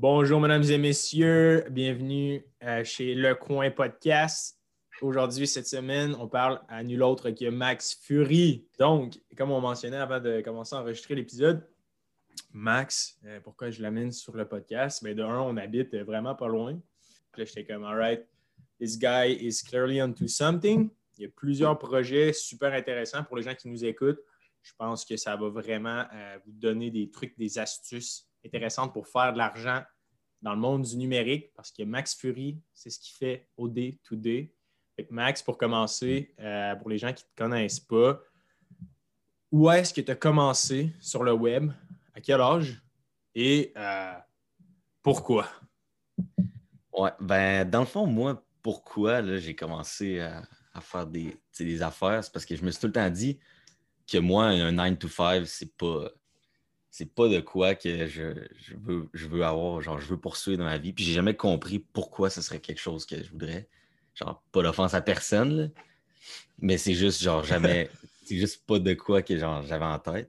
Bonjour, mesdames et messieurs. Bienvenue euh, chez Le Coin Podcast. Aujourd'hui, cette semaine, on parle à nul autre que Max Fury. Donc, comme on mentionnait avant de commencer à enregistrer l'épisode, Max, euh, pourquoi je l'amène sur le podcast? Ben, de un, on habite vraiment pas loin. Puis là, j'étais comme, all right, this guy is clearly onto something. Il y a plusieurs projets super intéressants pour les gens qui nous écoutent. Je pense que ça va vraiment euh, vous donner des trucs, des astuces intéressantes pour faire de l'argent dans le monde du numérique parce que Max Fury, c'est ce qu'il fait au day to day. Max, pour commencer, euh, pour les gens qui ne te connaissent pas, où est-ce que tu as commencé sur le web? À quel âge? Et euh, pourquoi? Ouais, ben, dans le fond, moi, pourquoi j'ai commencé à, faire des, des affaires? C'est parce que je me suis tout le temps dit que moi, un 9 to 5, c'est pas c'est pas de quoi que je, veux, je veux avoir, genre, je veux poursuivre dans ma vie. Puis j'ai jamais compris pourquoi ce serait quelque chose que je voudrais. Genre, pas d'offense à personne, mais c'est juste, genre, jamais, c'est juste pas de quoi que, genre, j'avais en tête.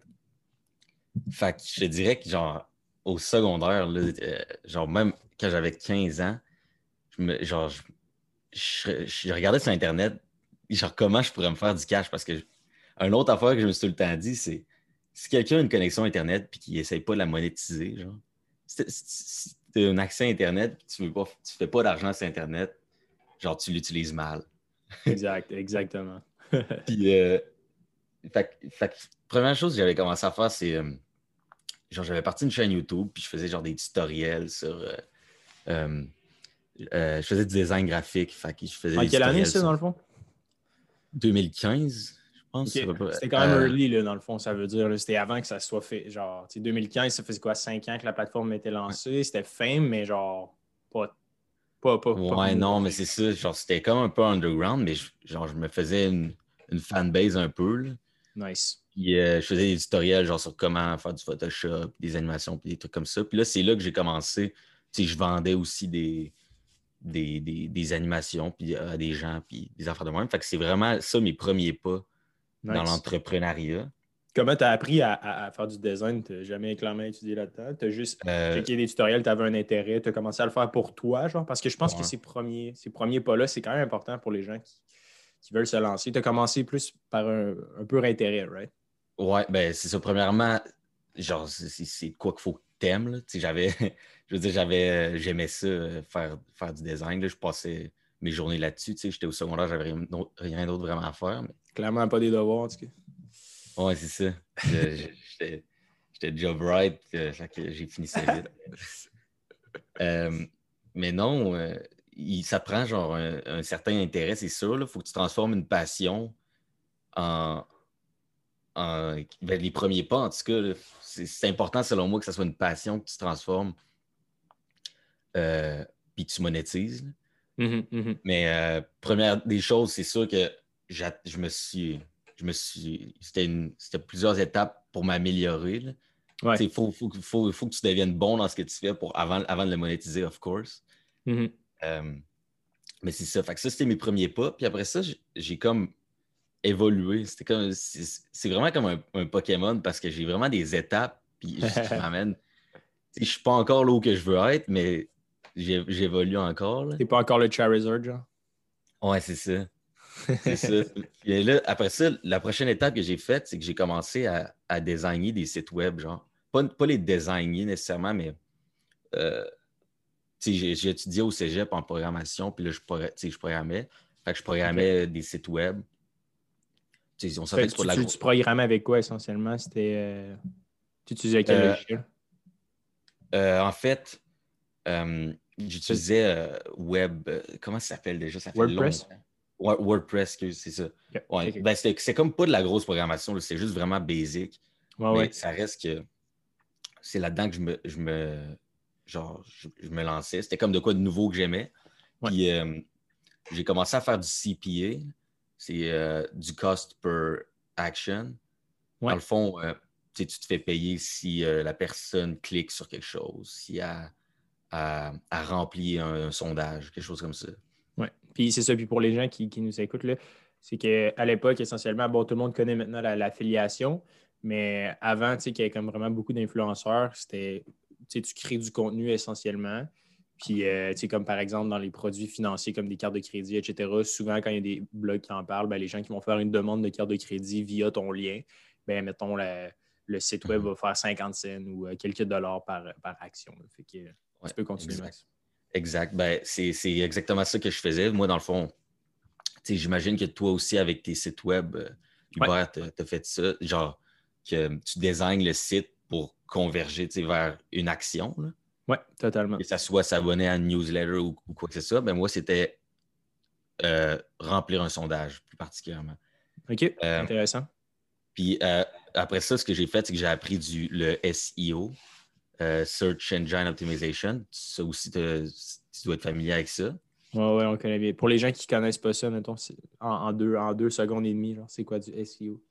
Fait que je te dirais que, genre, au secondaire, euh, genre, même quand j'avais 15 ans, je me, genre, je, regardais sur Internet, genre, comment je pourrais me faire du cash parce que, une autre affaire que je me suis tout le temps dit, c'est si quelqu'un a une connexion Internet et qu'il n'essaye pas de la monétiser, genre, si tu as un accès Internet et tu ne fais pas d'argent sur Internet, genre, tu l'utilises mal. exact, exactement. puis, euh, première chose que j'avais commencé à faire, c'est. Euh, genre, j'avais parti une chaîne YouTube, puis je faisais genre des tutoriels sur. Euh, je faisais du design graphique. Fait je faisais en quelle année, ça, dans le fond? 2015. C'était quand même euh, early, là, dans le fond, ça veut dire. C'était avant que ça soit fait. Genre, 2015, ça faisait quoi, 5 ans que la plateforme était lancée. C'était fame, mais genre, pas. Pas, pas, ouais, non, mais c'est ça. Genre, c'était comme un peu underground, mais je, genre, je me faisais une, une fanbase un peu. Là. Nice. Puis euh, je faisais des tutoriels genre sur comment faire du Photoshop, des animations, puis des trucs comme ça. Puis là, c'est là que j'ai commencé. Tu sais, je vendais aussi des, des, des, des animations puis à des gens, puis des affaires de moi. Fait que c'est vraiment ça mes premiers pas dans l'entrepreneuriat. Comment tu as appris à, faire du design? Tu n'as jamais clairement étudié là-dedans? Tu as juste euh... checké des tutoriels, tu avais un intérêt, tu as commencé à le faire pour toi, genre? Parce que je pense que ces premiers, ces premiers pas-là, c'est quand même important pour les gens qui, veulent se lancer. Tu as commencé plus par un, un pur intérêt, right? Ouais, ben c'est ça. Premièrement, genre, c'est quoi qu'il faut que tu aimes. J'avais, je veux dire, j'avais, euh, j'aimais ça, euh, faire, faire du design. Là. Je passais mes journées là-dessus. J'étais au secondaire, j'avais rien, rien d'autre vraiment à faire. Mais... Clairement pas des devoirs, en tout cas. Ouais, c'est ça. J'étais job right, euh, j'ai fini ça vite. Euh, mais non, euh, ça prend genre un, certain intérêt, c'est sûr. Il faut que tu transformes une passion en. en ben, les premiers pas, en tout cas. C'est important, selon moi, que ce soit une passion que tu transformes puis que tu monétises. Mm-hmm, mm-hmm. Mais première des choses, c'est sûr que je me suis. Je me suis. C'était plusieurs étapes pour m'améliorer. Il faut, faut, faut, faut, que tu deviennes bon dans ce que tu fais pour, avant, avant de le monétiser, of course. Mm-hmm. Euh, mais c'est ça. Fait que ça, c'était mes premiers pas. Puis après ça, j'ai comme évolué. C'était comme. C'est vraiment comme un, Pokémon parce que j'ai vraiment des étapes. Puis je m'amène. Je suis pas encore là où que je veux être, mais j'évolue encore. T'es pas encore le Charizard, genre? Ouais, c'est ça. C'est ça. là, après ça, la prochaine étape que j'ai faite, c'est que j'ai commencé à, à, designer des sites web, genre. Pas, pas les designer nécessairement, mais euh, j'ai, étudié au cégep en programmation, puis là, je, je programmais. Fait que je programmais des sites web. On fait, tu, la... tu, tu, programmais avec quoi essentiellement? C'était. Euh, tu utilisais quel euh, logiciel? Euh, en fait, j'utilisais Web. comment ça s'appelle déjà? Ça fait WordPress? Longtemps. WordPress, c'est ça. Ben, c'est comme pas de la grosse programmation, c'est juste vraiment basic. mais ça reste que c'est là-dedans que je me, je me, genre, je, me lançais. C'était comme de quoi de nouveau que j'aimais. Puis euh, j'ai commencé à faire du CPA, c'est euh, du cost per action. Dans le fond, euh, tu te fais payer si la personne clique sur quelque chose, si elle, a rempli un sondage, quelque chose comme ça. Puis c'est ça, puis pour les gens qui, nous écoutent, c'est qu'à l'époque, essentiellement, bon, tout le monde connaît maintenant l'affiliation, mais avant, tu sais, qu'il y avait comme vraiment beaucoup d'influenceurs, c'était tu crées du contenu essentiellement. Puis, euh, tu sais, comme par exemple dans les produits financiers comme des cartes de crédit, etc., souvent quand il y a des blogs qui en parlent, ben, les gens qui vont faire une demande de carte de crédit via ton lien, ben, mettons, le site web mhm. va faire 50 cents ou euh, quelques dollars par, action. Fait que tu peux continuer. Exact. Exact. Ben, c'est exactement ça que je faisais. Moi, dans le fond, j'imagine que toi aussi, avec tes sites web, euh, Hubert, tu as fait ça. Genre, que tu désignes le site pour converger vers une action. Oui, totalement. Que ça soit s'abonner à une newsletter ou, quoi que ce soit, ben moi, c'était euh, remplir un sondage, plus particulièrement. OK, euh, intéressant. Puis euh, après ça, ce que j'ai fait, c'est que j'ai appris du, le SEO, Search Engine Optimization. Ça aussi, tu dois être familier avec ça. Oui, ouais, on connaît bien. Pour les gens qui ne connaissent pas ça, mettons, en, deux, en deux secondes et demie, c'est quoi du SEO?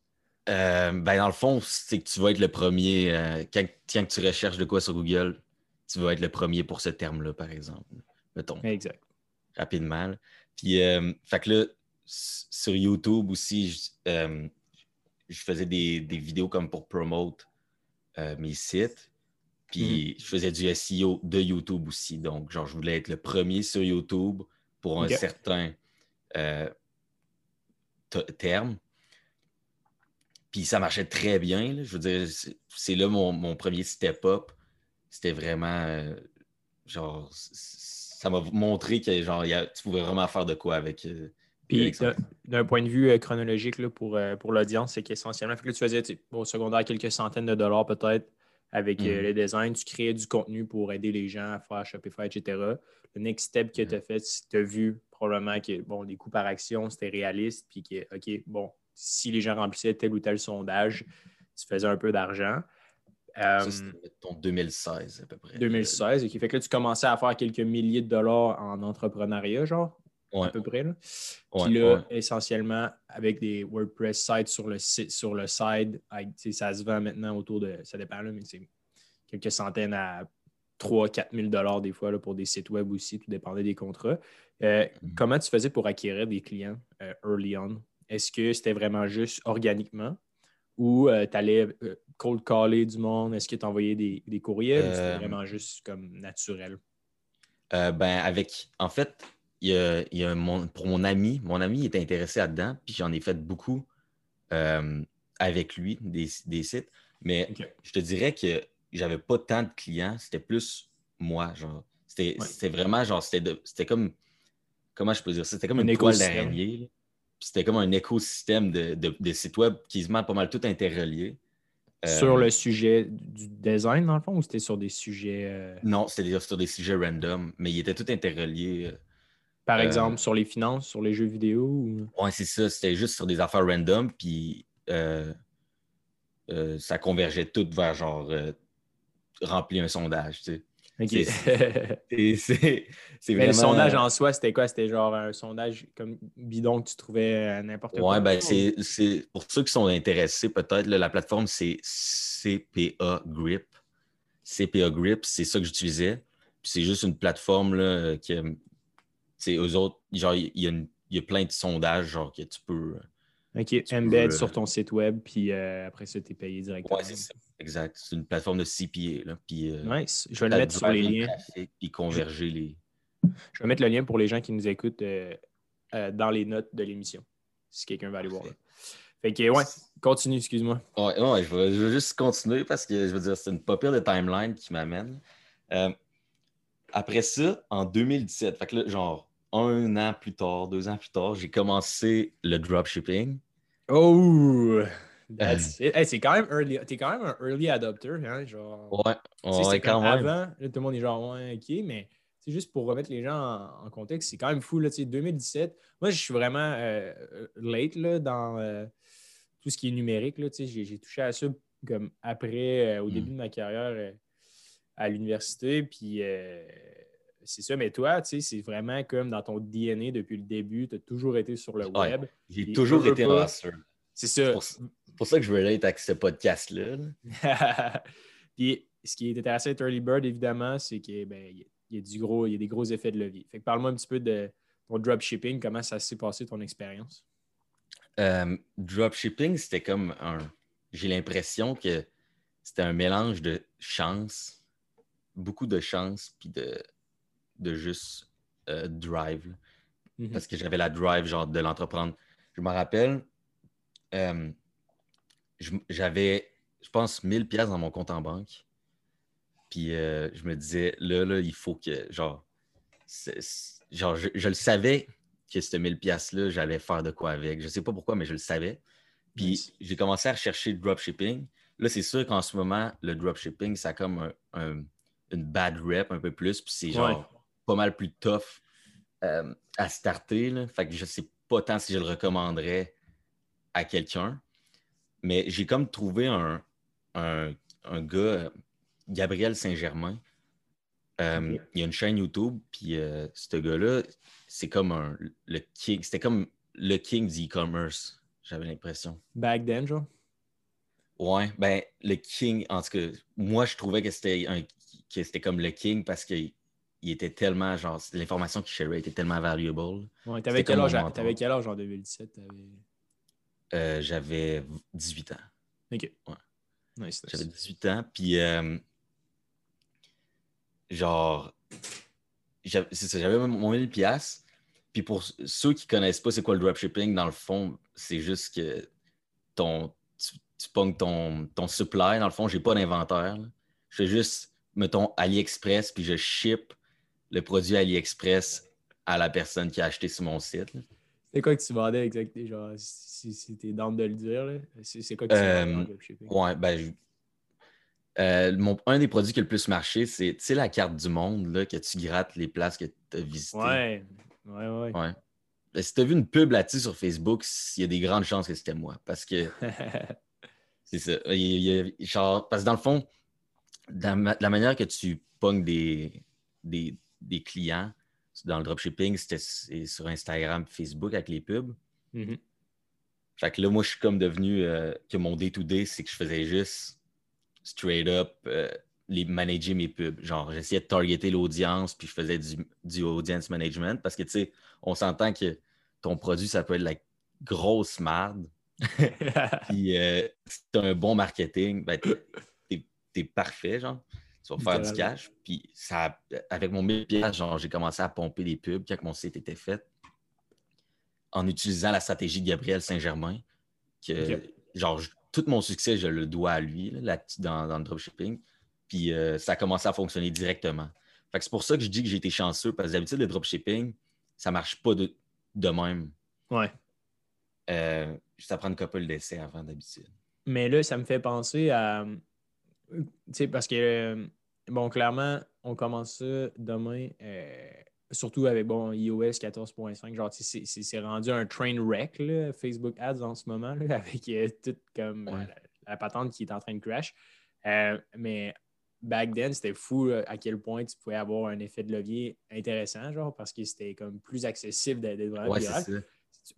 Euh, ben, dans le fond, c'est que tu vas être le premier. Euh, quand, tu recherches de quoi sur Google, tu vas être le premier pour ce terme-là, par exemple. Mettons. Exact. Rapidement. Puis, euh, fait que là, sur YouTube aussi, je, faisais des, vidéos comme pour promote mes sites. Puis, mm-hmm. je faisais du SEO de YouTube aussi. Donc, genre, je voulais être le premier sur YouTube pour un certain terme. Puis ça marchait très bien. Je veux dire, c'est là mon, premier step-up. C'était vraiment euh, genre ça m'a montré que genre tu pouvais vraiment faire de quoi avec. Euh, puis d'un point de vue euh, chronologique là, pour, pour l'audience, c'est qu'essentiellement, que tu faisais au secondaire quelques centaines de dollars peut-être avec mm-hmm. le design, tu créais du contenu pour aider les gens à faire Shopify, etc. Le next step que mm-hmm. tu as fait, tu as vu probablement que bon, les coûts par action, c'était réaliste, puis que, OK, bon, si les gens remplissaient tel ou tel sondage, tu faisais un peu d'argent. ça, c'était ton 2016 à peu près. 2016, et qui fait que là, tu commençais à faire quelques milliers de dollars en entrepreneuriat, genre, à peu près. Là. Puis là, essentiellement, avec des WordPress sites sur le site, sur le side, ça se vend maintenant autour de, ça dépend, là, mais c'est quelques centaines à 3 4 000 dollars des fois là, pour des sites web aussi, tout dépendait des contrats. Euh, mm-hmm. Comment tu faisais pour acquérir des clients euh, early on? Est-ce que c'était vraiment juste organiquement ou euh, tu allais euh, cold caller du monde? Est-ce que tu envoyais des, des courriels ou c'était vraiment juste comme naturel? ben, avec. En fait, il y a, pour mon ami, mon ami était intéressé là-dedans, puis j'en ai fait beaucoup avec lui, des, sites. Mais je te dirais que j'avais pas tant de clients, c'était plus moi, genre. C'était vraiment genre, c'était comme. Comment je peux dire ça? C'était comme une, une toile d'araignée c'était comme un écosystème de, sites web qui se met pas mal tout interreliés. Sur euh, le sujet du design, dans le fond, ou c'était sur des sujets. Euh, non, c'était sur des sujets random, mais ils étaient tout interreliés. Euh, Par exemple, sur les finances, sur les jeux vidéo Oui, c'est ça. C'était juste sur des affaires random, puis ça convergeait tout vers genre remplir un sondage. Tu sais. C'est Mais le sondage en soi, c'était quoi? C'était genre un sondage comme bidon que tu trouvais euh, n'importe quoi? Ouais, ben c'est pour ceux qui sont intéressés, peut-être, la plateforme, c'est CPA Grip. CPA Grip, c'est ça que j'utilisais. c'est juste une plateforme là, qui. C'est eux autres, genre, il y, a y a plein de sondages, genre, que tu peux. OK, embed sur ton site web, puis euh, après ça, tu es payé directement. Ouais, c'est ça. Exact. C'est une plateforme de CPA. Là, puis, euh, nice. Je vais le mettre sur les liens. Puis converger les. Je vais mettre le lien pour les gens qui nous écoutent euh, dans les notes de l'émission, si quelqu'un va aller voir. Fait que, ouais, continue, excuse-moi. Ouais, ouais je, vais, juste continuer parce que je veux dire, c'est une pas pire de timeline qui m'amène. après ça, en 2017, fait que là, genre un an plus tard, deux ans plus tard, j'ai commencé le dropshipping. Oh! c'est quand même early. T'es quand même un early adopter, hein? Genre, ouais, ouais quand même. Avant, tout le monde est genre, ouais, ok, mais c'est juste pour remettre les gens en, contexte, c'est quand même fou. Là, 2017, moi, je suis vraiment euh, late là, dans euh, tout ce qui est numérique. J'ai touché à ça comme après, euh, au début hmm. de ma carrière à l'université. Puis c'est ça, mais toi, tu sais, c'est vraiment comme dans ton DNA depuis le début, tu as toujours été sur le web. J'ai toujours été rassure. C'est ça pour ça que je veux être avec ce podcast-là. Puis ce qui est intéressant avec Early Bird, évidemment, c'est qu'il ben, y, a du gros, il y a des gros effets de levier. Fait que parle-moi un petit peu de ton dropshipping, comment ça s'est passé ton expérience? Euh, dropshipping, c'était comme un. J'ai l'impression que c'était un mélange de chance, beaucoup de chance puis de, de juste euh, drive. Mhm. Parce que j'avais la drive genre de l'entreprendre. Je me rappelle, euh, j'avais, je pense, 1000 pièces dans mon compte en banque. Puis euh, je me disais, là, là, il faut que, genre, genre je, je le savais que cette 1000 pièces-là, j'allais faire de quoi avec. Je sais pas pourquoi, mais je le savais. Puis j'ai commencé à rechercher le dropshipping. Là, c'est sûr qu'en ce moment, le dropshipping, ça a comme un- un- une bad rep un peu plus. Puis c'est genre Ouais. Pas mal plus tough euh, à starter. Là. Fait que je sais pas tant si je le recommanderais à quelqu'un. Mais j'ai comme trouvé un, un, un gars, Gabriel Saint-Germain. Euh. Il y a une chaîne YouTube, puis euh, ce gars-là, c'est comme un, le king, c'était comme le king du e-commerce, j'avais l'impression. Back then, genre? Ouais, ben le king, en tout cas, moi je trouvais que c'était un que c'était comme le king parce qu'il il était tellement, genre, l'information qu'il sharait était tellement valuable. Ouais, t'avais quel, quel âge en 2017? T'avais... Euh, j'avais 18 ans. Ok. Ouais. Nice, nice. J'avais 18 ans, puis euh, genre, j'avais c'est ça, j'avais mon 1000 pièces. Puis pour ceux qui connaissent pas c'est quoi le dropshipping, dans le fond, c'est juste que ton, tu, tu pognes ton, ton supply. Dans le fond, j'ai pas d'inventaire. Je fais juste, mettons, AliExpress, puis je ship le produit AliExpress à la personne qui a acheté sur mon site. là. C'est quoi que tu vendais exactement? Genre, si, si t'es down de le dire, là? C'est, c'est quoi que tu Euh, vendais en dropshipping? Ouais, ben, je- euh, mon- un des produits qui a le plus marché, c'est la carte du monde là, que tu grattes les places que tu as visitées? Ouais. Ouais, ouais. Ouais. Ben, si tu as vu une pub là-dessus sur Facebook, il y a des grandes chances que c'était moi. Parce que c'est ça. Il il genre, parce que dans le fond, ma- la manière que tu pognes des, des, des clients dans le dropshipping, c'était sur Instagram Facebook avec les pubs. Mhm. Fait que là, moi, je suis comme devenu euh, que mon day-to-day, c'est que je faisais juste straight up euh, les manager mes pubs. Genre, j'essayais de targeter l'audience, puis je faisais du, du audience management parce que, tu sais, on s'entend que ton produit, ça peut être la grosse merde. Puis, euh, si tu as un bon marketing, ben, t'es parfait, genre. Tu vas faire du cash. Puis, ça, avec mon 1000 pièces, genre, j'ai commencé à pomper des pubs quand mon site était fait en utilisant la stratégie de Gabriel Saint-Germain. Que, genre, je- tout mon succès, je le dois à lui, là, là- dans, dans le dropshipping. Puis, euh, ça a commencé à fonctionner directement. Fait que c'est pour ça que je dis que j'ai été chanceux, parce que d'habitude, le dropshipping, ça marche pas de, de même. ouais. Euh, ça prend une couple d'essais avant d'habitude. Mais là, ça me fait penser à. Tu sais, parce que, euh, bon, clairement, on commence ça demain, euh, surtout avec, bon, iOS 14.5. Genre, tu sais, c'est- rendu un train wreck, là, Facebook Ads en ce moment, là, avec euh, tout comme Ouais. la, la patente qui est en train de crash. Euh, mais back then, c'était fou là, à quel point tu pouvais avoir un effet de levier intéressant, genre, parce que c'était comme plus accessible d'être vraiment Ouais.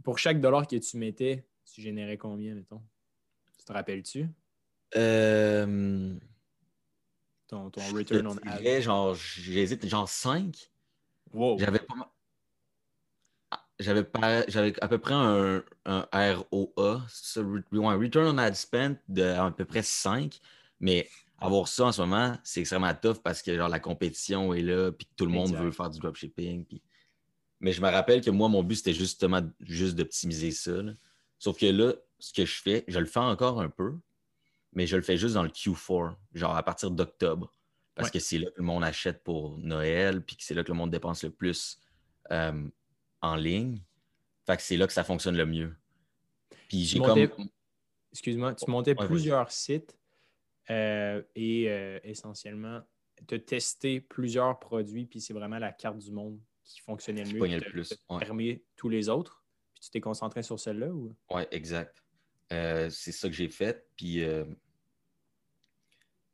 Pour chaque dollar que tu mettais, tu générais combien, mettons? Tu te rappelles-tu? Euh, Ton, return on ad. genre, j'hésite, genre 5. Wow. J'avais pas ma- Ah, J'avais pas- j'avais à peu près un, un ROA, ouais, Return on Ad Spent de à peu près 5, mais avoir ça en ce moment, c'est extrêmement tough parce que genre, la compétition est là, puis que tout le monde Exact. veut faire du dropshipping. puis- Mais je me rappelle que moi, mon but, c'était justement juste d'optimiser ça. là. Sauf que là, ce que je fais, je le fais encore un peu, mais je le fais juste dans le Q4, genre à partir d'octobre. Parce Ouais. que c'est là que le monde achète pour Noël, puis que c'est là que le monde dépense le plus euh, en ligne. Fait que c'est là que ça fonctionne le mieux. Puis j'ai montais- comme. Excuse-moi, tu montais Ouais, plusieurs sites euh, et euh, essentiellement, tu as testé plusieurs produits, puis c'est vraiment la carte du monde qui fonctionnait le mieux. qui le plus, permis tous les autres. Puis tu t'es concentré sur celle-là ou? Ouais, exact. Euh, c'est ça que j'ai fait. Puis, euh,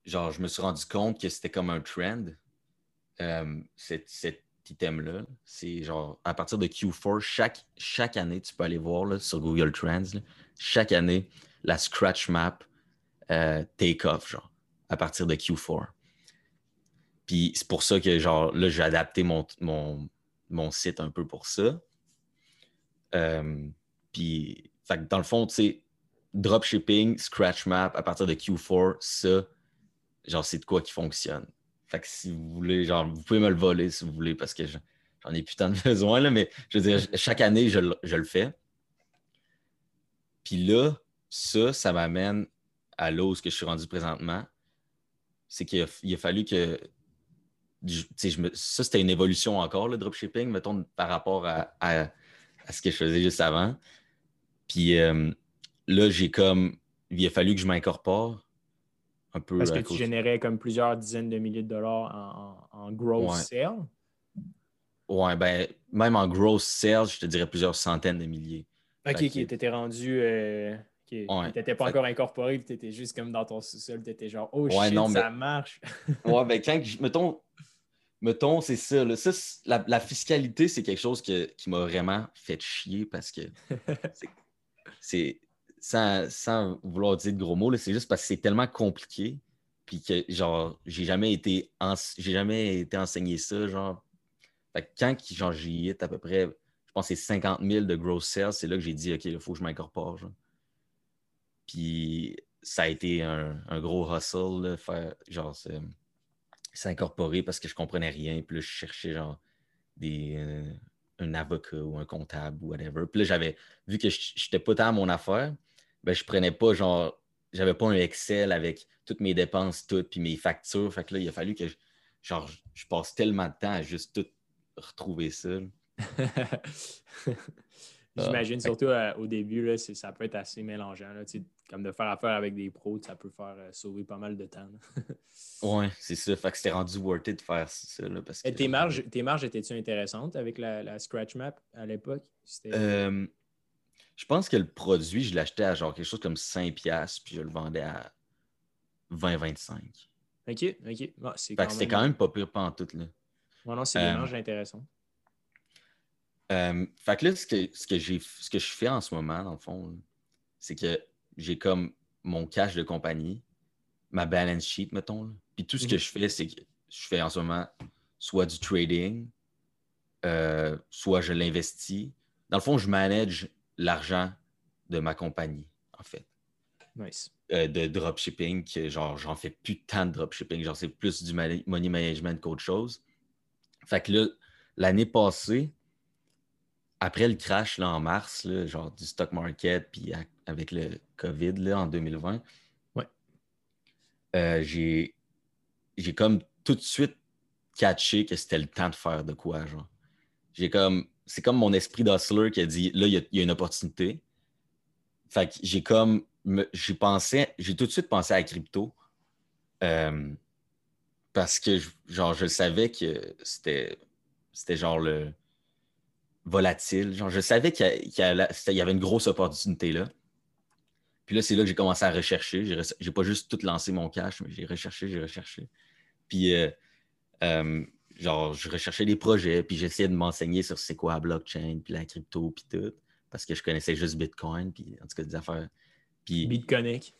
genre, je me suis rendu compte que c'était comme un trend, euh, cet, item-là. C'est genre, à partir de Q4, chaque, chaque année, tu peux aller voir là, sur Google Trends, chaque année, la scratch map euh, take off, genre, à partir de Q4. Puis c'est pour ça que, genre, là, j'ai adapté mon, mon, mon site un peu pour ça. Puis, dans le fond, tu sais, dropshipping, scratch map, à partir de Q4, ça, genre, c'est de quoi qui fonctionne. Fait que si vous voulez, genre, vous pouvez me le voler si vous voulez, parce que j'en ai plus tant de besoin, là, mais je veux dire, chaque année, je, le fais. Puis là, ça, ça m'amène à l'ose que je suis rendu présentement. C'est qu'il a, fallu que. Ça, c'était une évolution encore, le dropshipping, mettons, par rapport à, ce que je faisais juste avant. Puis euh, là, j'ai comme. Il a fallu que je m'incorpore parce que tu générais comme plusieurs dizaines de milliers de dollars en, en, gross sales? Ouais, ben, même en gross sales, je te dirais plusieurs centaines de milliers. Ok, qui était rendu. Euh, n'était pas encore incorporé, puis tu étais juste comme dans ton sous-sol, tu étais genre, oh shit, ça marche. ouais, ben, quand, mettons, mettons c'est ça, la, fiscalité, c'est quelque chose qui m'a vraiment fait chier parce que c'est sans, vouloir dire de gros mots, c'est juste parce que c'est tellement compliqué. Puis que, genre, j'ai jamais été j'ai jamais été enseigné ça. Genre, quand genre, j'y à peu près, je pense que c'est 50 000 de gross sales, c'est là que j'ai dit, OK, il faut que je m'incorpore. Puis ça a été un, gros hustle, faire, genre, s'incorporer parce que je comprenais rien. Puis là, je cherchais, genre, des, euh, un avocat ou un comptable ou whatever. Puis là, j'avais vu que je n'étais pas tant à mon affaire, ben, je prenais pas genre, j'avais pas un Excel avec toutes mes dépenses, toutes, puis mes factures. Fait que là, il a fallu que je, genre, je passe tellement de temps à juste tout retrouver ça. J'imagine ah, surtout euh, au début, là, ça peut être assez mélangeant. Là, comme de faire affaire avec des pros, ça peut faire euh, sauver pas mal de temps. oui, c'est ça. Fait que c'était rendu worth it de faire ça. Là, parce que, tes, marges, tes marges étaient-tu intéressantes avec la, la, Scratch Map à l'époque? Euh, je pense que le produit, je l'achetais à genre quelque chose comme 5$, puis je le vendais à 20-25$. OK, OK. c'était quand même pas pire pas en tout. Là. non, c'est euh, intéressant. Euh, fait que là, ce que, ce, que ce que je fais en ce moment, dans le fond, c'est que j'ai comme mon cash de compagnie, ma balance sheet, mettons. Puis tout ce que mhm. je fais, c'est que je fais en ce moment soit du trading, euh, soit je l'investis. Dans le fond, je manage l'argent de ma compagnie, en fait. Nice. Euh, de dropshipping, que genre, j'en fais plus tant de dropshipping. Genre, c'est plus du money management qu'autre chose. Fait que là, l'année passée, après le crash là, en mars, là, genre du stock market, puis avec le COVID là, en 2020, ouais. Euh, j'ai, j'ai comme tout de suite catché que c'était le temps de faire de quoi, genre. J'ai comme c'est comme mon esprit d'hustler qui a dit là, il y, a une opportunité. Fait que j'ai comme j'ai pensé, j'ai tout de suite pensé à la crypto. Euh, parce que genre, je savais que c'était c'était genre le volatile. Genre, je savais qu'il y, avait une grosse opportunité là. Puis là, c'est là que j'ai commencé à rechercher. J'ai pas juste tout lancé mon cash, mais j'ai recherché, j'ai recherché. Puis euh, euh, genre, je recherchais des projets, puis j'essayais de m'enseigner sur c'est quoi la blockchain, puis la crypto, puis tout, parce que je connaissais juste Bitcoin, puis en tout cas des affaires. Puis... Bitconnect.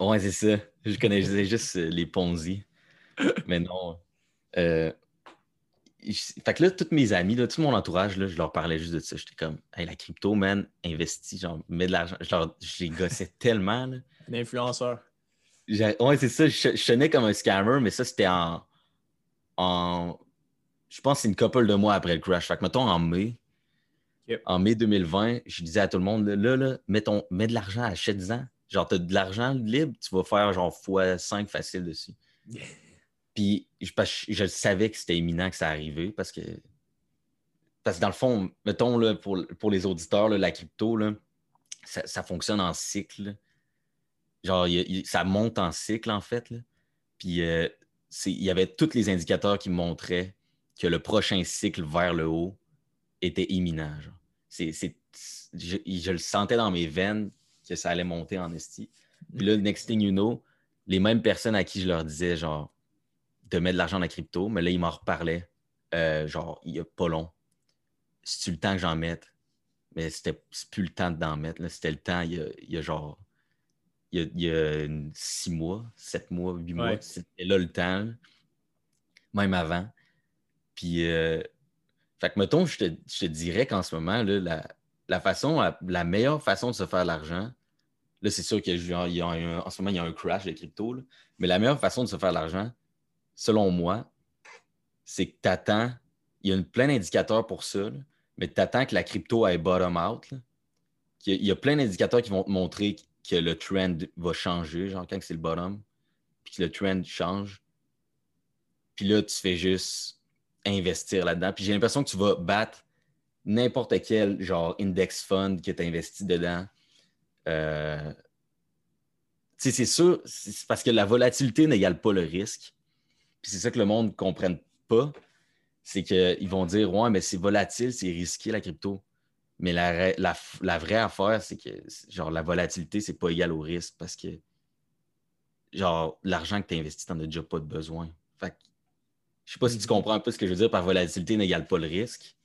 Ouais, c'est ça. Je connaissais juste euh, les Ponzi. Mais non. Euh... Fait que là, tous mes amis, là, tout mon entourage, là, je leur parlais juste de ça. J'étais comme, hey, la crypto, man, investis, genre, mets de l'argent. Je les gossais tellement. Là. Un influenceur. Ouais, c'est ça. Je, je sonnais comme un scammer, mais ça, c'était en en. Je pense que c'est une couple de mois après le crash. Fait que, mettons, en mai, en mai 2020, je disais à tout le monde, là, là, mets, mets de l'argent, achète-en. Genre, tu as de l'argent libre, tu vas faire genre x5 facile dessus. Puis, je, je, savais que c'était imminent que ça arrivait parce que. Parce que dans le fond, mettons, là, pour, pour les auditeurs, la crypto, là, ça, fonctionne en cycle. Genre, ça monte en cycle, en fait. Puis, euh, il y avait tous les indicateurs qui montraient que le prochain cycle vers le haut était imminent. je, le sentais dans mes veines que ça allait monter en esti. Puis là, next thing you know, les mêmes personnes à qui je leur disais, genre, de mettre de l'argent dans la crypto, mais là, ils m'en reparlaient, euh, genre, il n'y a pas long. C'est-tu le temps que j'en mette? Mais c'était plus le temps d'en mettre. C'était le temps, il y a genre il y, a, six mois, sept mois, huit mois. C'était là le temps, même avant. Puis, euh, fait que, mettons, je te, je te dirais qu'en ce moment, là, la, façon, la, meilleure façon de se faire de l'argent, là, c'est sûr qu'il y a, en ce moment, il y a un crash de crypto, mais la meilleure façon de se faire de l'argent, selon moi, c'est que tu attends, il y a une, plein d'indicateurs pour ça, mais tu attends que la crypto aille bottom out. Il y a plein d'indicateurs qui vont te montrer que le trend va changer, genre quand c'est le bottom, puis que le trend change. Puis là, tu fais juste investir là-dedans. Puis j'ai l'impression que tu vas battre n'importe quel genre index fund que tu investi dedans. Euh, c'est sûr, c'est parce que la volatilité n'égale pas le risque. Puis c'est ça que le monde ne comprenne pas. C'est qu'ils vont dire Ouais, mais c'est volatile, c'est risqué la crypto. Mais la, la, vraie affaire, c'est que genre la volatilité, c'est pas égal au risque parce que genre l'argent que tu investis, tu n'en as déjà pas de besoin. Fait que, je sais pas si tu mm-hmm. comprends un peu ce que je veux dire par volatilité n'égale pas le risque.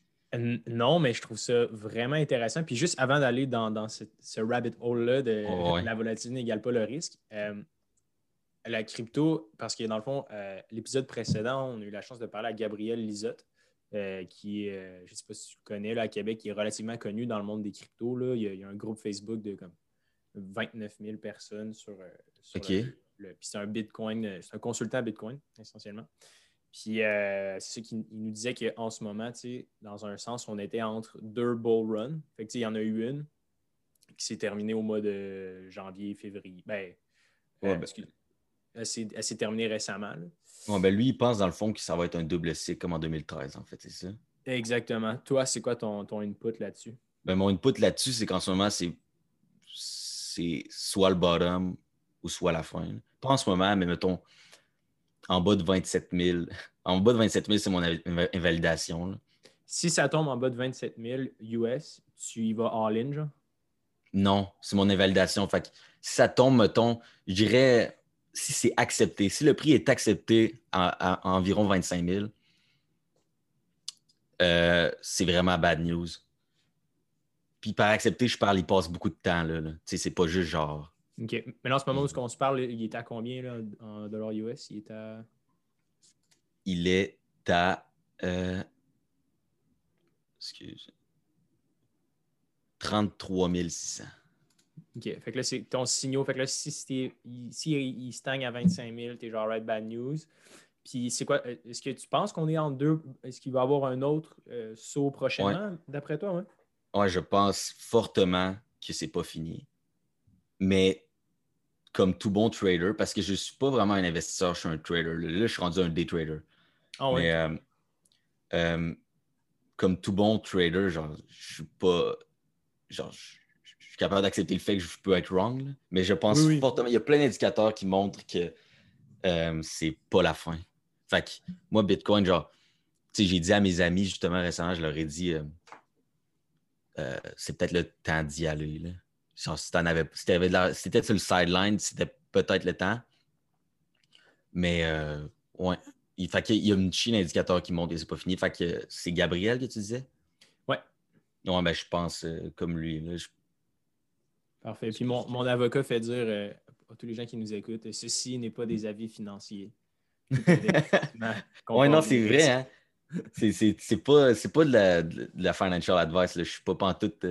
Non, mais je trouve ça vraiment intéressant. Puis juste avant d'aller dans, ce, rabbit hole-là de oh, la volatilité n'égale pas le risque, euh, la crypto, parce que dans le fond, euh, l'épisode précédent, on a eu la chance de parler à Gabriel Lisotte, euh, qui est, je ne sais pas si tu connais, là, à Québec, qui est relativement connu dans le monde des cryptos. Là. Il, y a, un groupe Facebook de comme 29 000 personnes sur, le, Puis c'est un Bitcoin, c'est un consultant Bitcoin, essentiellement. Puis euh, c'est ça qu'il nous disait qu'en ce moment, dans un sens, on était entre deux bull runs. Fait que, il y en a eu une qui s'est terminée au mois de janvier, février. Ben, euh, parce qu'elle s'est terminée récemment. ben lui, il pense dans le fond que ça va être un double cycle comme en 2013, en fait, c'est ça? Exactement. Toi, c'est quoi ton, ton input là-dessus? Ben, mon input là-dessus, c'est qu'en ce moment, c'est soit le bottom ou soit la fin. Pas en ce moment, mais mettons, en bas de 27 000. En bas de 27 000, c'est mon invalidation. Si ça tombe en bas de 27 000 US, tu y vas all-in, genre? Non, c'est mon invalidation. Fait si ça tombe, mettons, je dirais, si c'est accepté, si le prix est accepté à, environ 25 000, euh, c'est vraiment bad news. Puis par accepter, je parle, il passe beaucoup de temps. Là, sais, C'est pas juste genre OK. Mais là, en ce moment où on se parle, il est à combien là, en dollars US? Il est à. Il est à. Euh... Excuse. 33 600. OK. Fait que là, c'est ton signal. Fait que là, si, si, il stagne à 25 000, t'es genre right bad news. Puis c'est quoi? Euh, est-ce que tu penses qu'on est en deux? Est-ce qu'il va y avoir un autre euh, saut prochainement, d'après toi? Ouais? ouais, je pense fortement que c'est pas fini mais comme tout bon trader, parce que je ne suis pas vraiment un investisseur, je suis un trader. Là, je suis rendu un day trader. Ah mais euh, euh, comme tout bon trader, genre, je suis pas. Genre, je, suis capable d'accepter le fait que je peux être wrong, mais je pense fortement. Il y a plein d'indicateurs qui montrent que euh, c'est pas la fin. Fait que moi, Bitcoin, genre, tu sais, j'ai dit à mes amis justement récemment, je leur ai dit c'est peut-être le temps d'y aller. Là si c'était sur le sideline, c'était peut-être le temps. Mais euh, ouais. Il, fait qu'il y a une chine d'indicateur qui monte et c'est pas fini. Fait que c'est Gabriel que tu disais? Ouais. Ouais, ben je pense euh, comme lui. Parfait. Puis mon, avocat fait dire euh, à tous les gens qui nous écoutent, ceci n'est pas des avis financiers. oui, non, c'est vrai, hein? C'est pas, pas de la, de la financial advice. Là. Je suis pas pantoute. tout.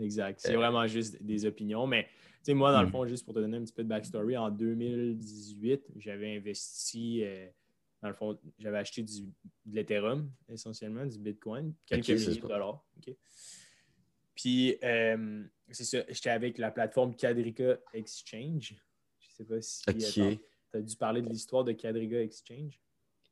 Exact. C'est euh, vraiment juste des opinions. Mais moi, dans le hmm. fond, juste pour te donner un petit peu de backstory, en 2018, j'avais investi, euh, dans le fond, j'avais acheté du, de l'Ethereum, essentiellement, du Bitcoin, quelques milliers de dollars. Puis, euh, c'est ça, j'étais avec la plateforme Cadriga Exchange. Je ne sais pas si tu as dû parler de l'histoire de Cadriga Exchange.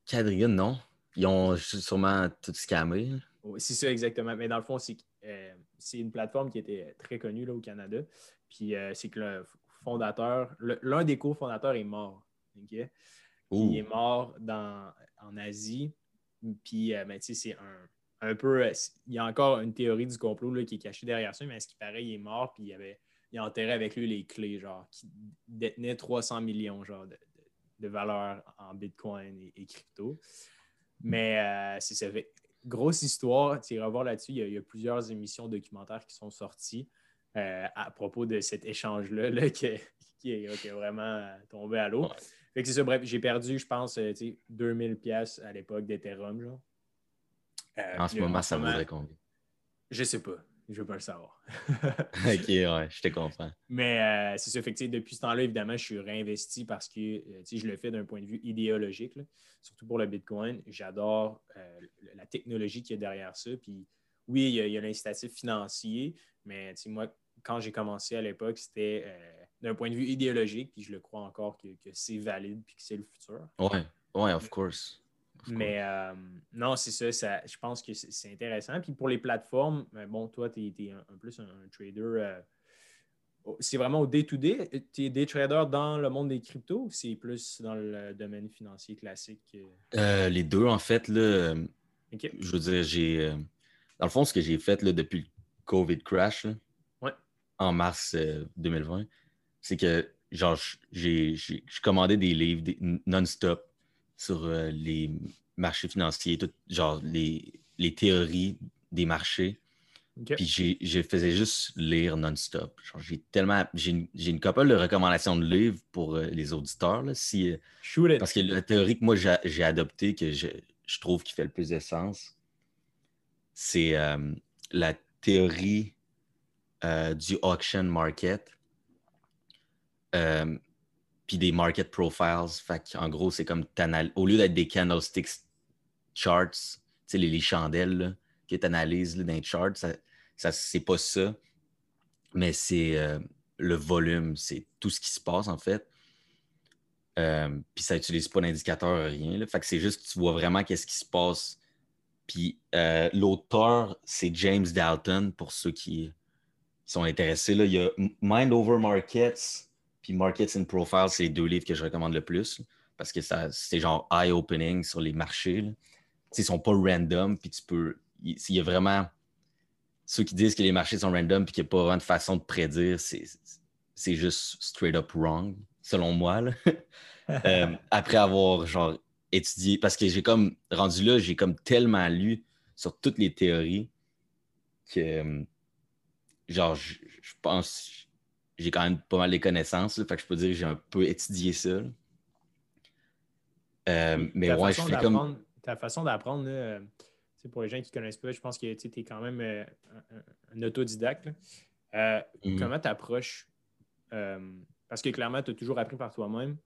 Cadriga, non. Ils ont sûrement tout scammé. Oui, c'est ça, exactement. Mais dans le fond, c'est euh, c'est une plateforme qui était très connue là, au Canada. Puis euh, c'est que le fondateur, l'un des cofondateurs est mort. Il est mort dans, en Asie. Puis euh, ben, c'est un, peu. Il y a encore une théorie du complot là, qui est cachée derrière ça, mais à ce qui paraît, il est mort. Puis il, avait, il a enterré avec lui les clés, genre, qui détenaient 300 millions genre, de, de, valeur en Bitcoin et, crypto. Mais c'est ça grosse histoire. Tu iras voir là-dessus. Il, y a plusieurs émissions documentaires qui sont sorties euh, à propos de cet échange-là là, qui, est vraiment euh, tombé à l'eau. c'est ça, bref, j'ai perdu, je pense, 2000 euh, pièces à l'époque d'Ethereum. En ce moment, ça vaudrait combien? Je sais pas. je veux pas le savoir. ok, ouais, je te comprends. Mais euh, c'est ça, fait que, depuis ce temps-là, évidemment, je suis réinvesti parce que euh, je le fais d'un point de vue idéologique, surtout pour le Bitcoin. J'adore euh, la technologie qui est derrière ça. Puis oui, il y a, l'incitatif financier, mais moi, quand j'ai commencé à l'époque, c'était d'un point de vue idéologique, puis je le crois encore que, que c'est valide puis que c'est le futur. Ouais, ouais, of course. Mais euh, non, c'est ça, Je pense que c'est intéressant. Puis pour les plateformes, ben bon, toi, tu es, un, plus un, trader. Euh, c'est vraiment au day-to-day. Tu es day trader dans le monde des cryptos ou c'est plus dans le domaine financier classique? Euh, les deux, en fait. Là, Je veux dire, j'ai. dans le fond, ce que j'ai fait là, depuis le COVID crash, en mars 2020, c'est que genre, j'ai commandé des livres non-stop sur euh, les marchés financiers, tout, genre les, les théories des marchés. Puis je faisais juste lire non-stop. J'ai tellement. J'ai une, une couple de recommandations de livres pour euh, les auditeurs. Là, si, euh, Parce que la théorie que moi j'ai adoptée, que je, je, trouve qui fait le plus de sens, c'est la théorie du auction market puis des market profiles. Fait en gros, c'est comme au lieu d'être des candlesticks charts, tu sais, les, chandelles que tu analyses dans les charts, ça, c'est pas ça. Mais c'est euh, le volume, c'est tout ce qui se passe en fait. Euh, puis ça n'utilise pas d'indicateur, rien. Fait que c'est juste que tu vois vraiment qu'est-ce qui se passe. Puis euh, l'auteur, c'est James Dalton, pour ceux qui sont intéressés. Là. Il y a Mind Over Markets puis Markets and Profiles, c'est les deux livres que je recommande le plus parce que c'est genre eye-opening sur les marchés. Ils ne sont pas random, puis tu peux. Il, y a vraiment. Ceux qui disent que les marchés sont random puis qu'il n'y a pas vraiment de façon de prédire, c'est juste straight up wrong, selon moi. Euh, après avoir genre étudié, parce que j'ai comme rendu là, j'ai comme tellement lu sur toutes les théories que genre je pense j'ai quand même pas mal de connaissances. fait que je peux dire que j'ai un peu étudié ça. Euh, mais ouais, je fais comme. Ta façon d'apprendre, euh, pour les gens qui ne connaissent pas, je pense que tu es quand même euh, un, autodidacte. Mhm. Comment tu approches Parce que clairement, tu as toujours appris par toi-même.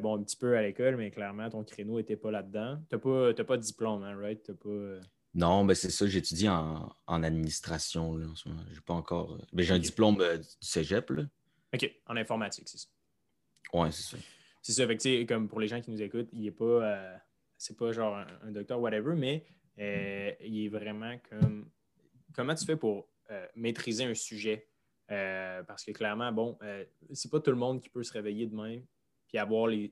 bon, un petit peu à l'école, mais clairement, ton créneau n'était pas là-dedans. Tu n'as pas, pas, de diplôme, hein, right? pas, non, ben c'est ça, j'étudie en, en administration là, en ce moment. J'ai pas encore. Euh, ben, j'ai un diplôme euh, du Cégep. Là. OK, en informatique, c'est ça. Oui, c'est ça. C'est ça, fait comme pour les gens qui nous écoutent, il est pas. Euh, c'est pas genre un, docteur, whatever, mais il est vraiment comme. Comment tu fais pour maîtriser un sujet? parce que clairement, bon, c'est pas tout le monde qui peut se réveiller demain puis avoir les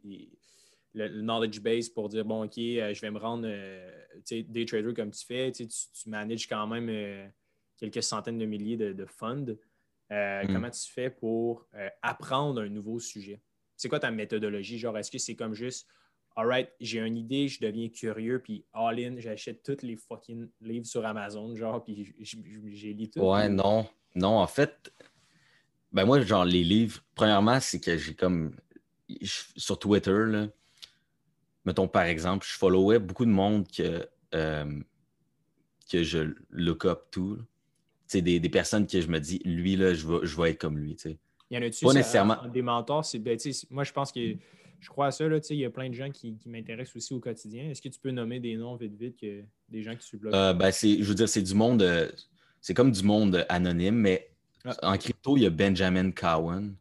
le, knowledge base pour dire bon, OK, euh, je vais me rendre euh, des traders comme tu fais. Tu, tu, manages quand même euh, quelques centaines de milliers de, funds. Mm. Comment tu fais pour apprendre un nouveau sujet? C'est quoi ta méthodologie? Genre, est-ce que c'est comme juste Alright, j'ai une idée, je deviens curieux, puis all-in, j'achète tous les fucking livres sur Amazon, genre, puis j'ai lu tout. Ouais, non. Non, en fait, ben moi, genre, les livres, premièrement, c'est que j'ai comme. sur Twitter, là, mettons par exemple, je followais beaucoup de monde que, euh, que je look up to. Des, des personnes que je me dis, lui, là, je vais, je vais être comme lui. Il y en a-tu Pas nécessairement. des mentors? Ben, moi, je pense que je crois à ça. Là, il y a plein de gens qui, qui m'intéressent aussi au quotidien. Est-ce que tu peux nommer des noms vite, vite, que, des gens qui suivent euh, ben, Je veux dire, c'est du monde. Euh, c'est comme du monde anonyme, mais ah. en crypto, il y a Benjamin Cowan.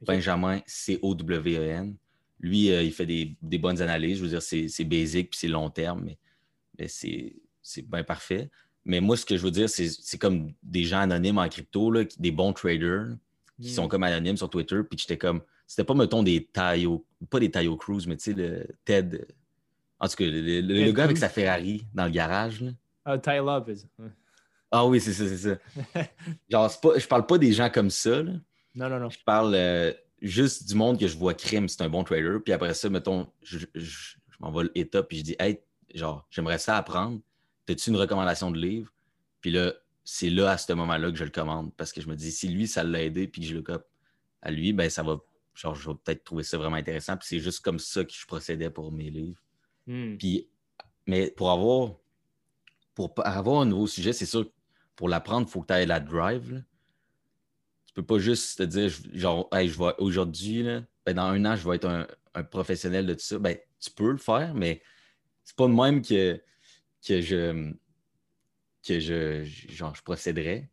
Benjamin, C-O-W-E-N. Lui, euh, il fait des, bonnes analyses. Je veux dire, c'est basique puis c'est long terme, mais, c'est bien parfait. Mais moi, ce que je veux dire, c'est comme des gens anonymes en crypto, là, des bons traders qui sont mm. comme anonymes sur Twitter. Puis j'étais comme, c'était pas, mettons, des Tayo, pas des Tayo Cruz, mais tu sais, le Ted. En tout cas, le, gars avec sa Ferrari dans le garage. Là. Ah, Ty Lopez. Ah oui, c'est ça, c'est ça. Genre, pas, je parle pas des gens comme ça. Là. Non, non, non. Je parle. Euh, juste du monde que je vois crime, c'est un bon trader. Puis après ça, mettons, je, je, m'en vais l'état, puis je dis, hey, genre, j'aimerais ça apprendre. As-tu une recommandation de livre? Puis là, c'est là, à ce moment-là, que je le commande. Parce que je me dis, si lui, ça l'a aidé, puis que je le cope à lui, ben ça va, genre, je vais peut-être trouver ça vraiment intéressant. Puis c'est juste comme ça que je procédais pour mes livres. Hmm. Puis, mais pour avoir, pour avoir un nouveau sujet, c'est sûr, pour l'apprendre, il faut que tu aies la drive. Là. Peux pas juste te dire, genre, hey, je vais aujourd'hui, ben, dans un an, je vais être un, professionnel de tout ça. Ben, tu peux le faire, mais c'est pas le même que, que je que je, genre, je procéderais.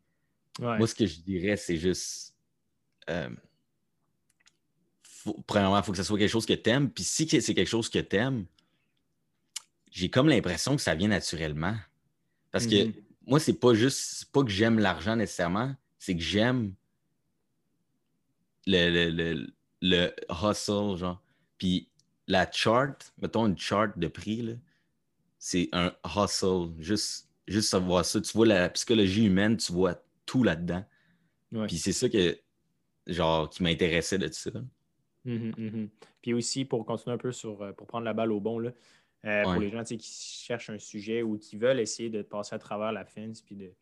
Moi, ce que je dirais, c'est juste. Euh, premièrement, il faut que ce soit quelque chose que tu aimes. Puis si c'est quelque chose que tu aimes, j'ai comme l'impression que ça vient naturellement. Parce que mhm. moi, c'est pas juste pas que j'aime l'argent nécessairement, c'est que j'aime le, le, le, hustle, genre. Puis la chart, mettons une chart de prix, c'est un hustle. Juste, juste savoir ça. Tu vois la psychologie humaine, tu vois tout là-dedans. Puis c'est ça que, genre, qui m'intéressait de tout ça. Mhm, mhm. Puis aussi, pour continuer un peu sur, euh, pour prendre la balle au bon, là, euh, pour les gens qui cherchent un sujet ou qui veulent essayer de passer à travers la fence puis de,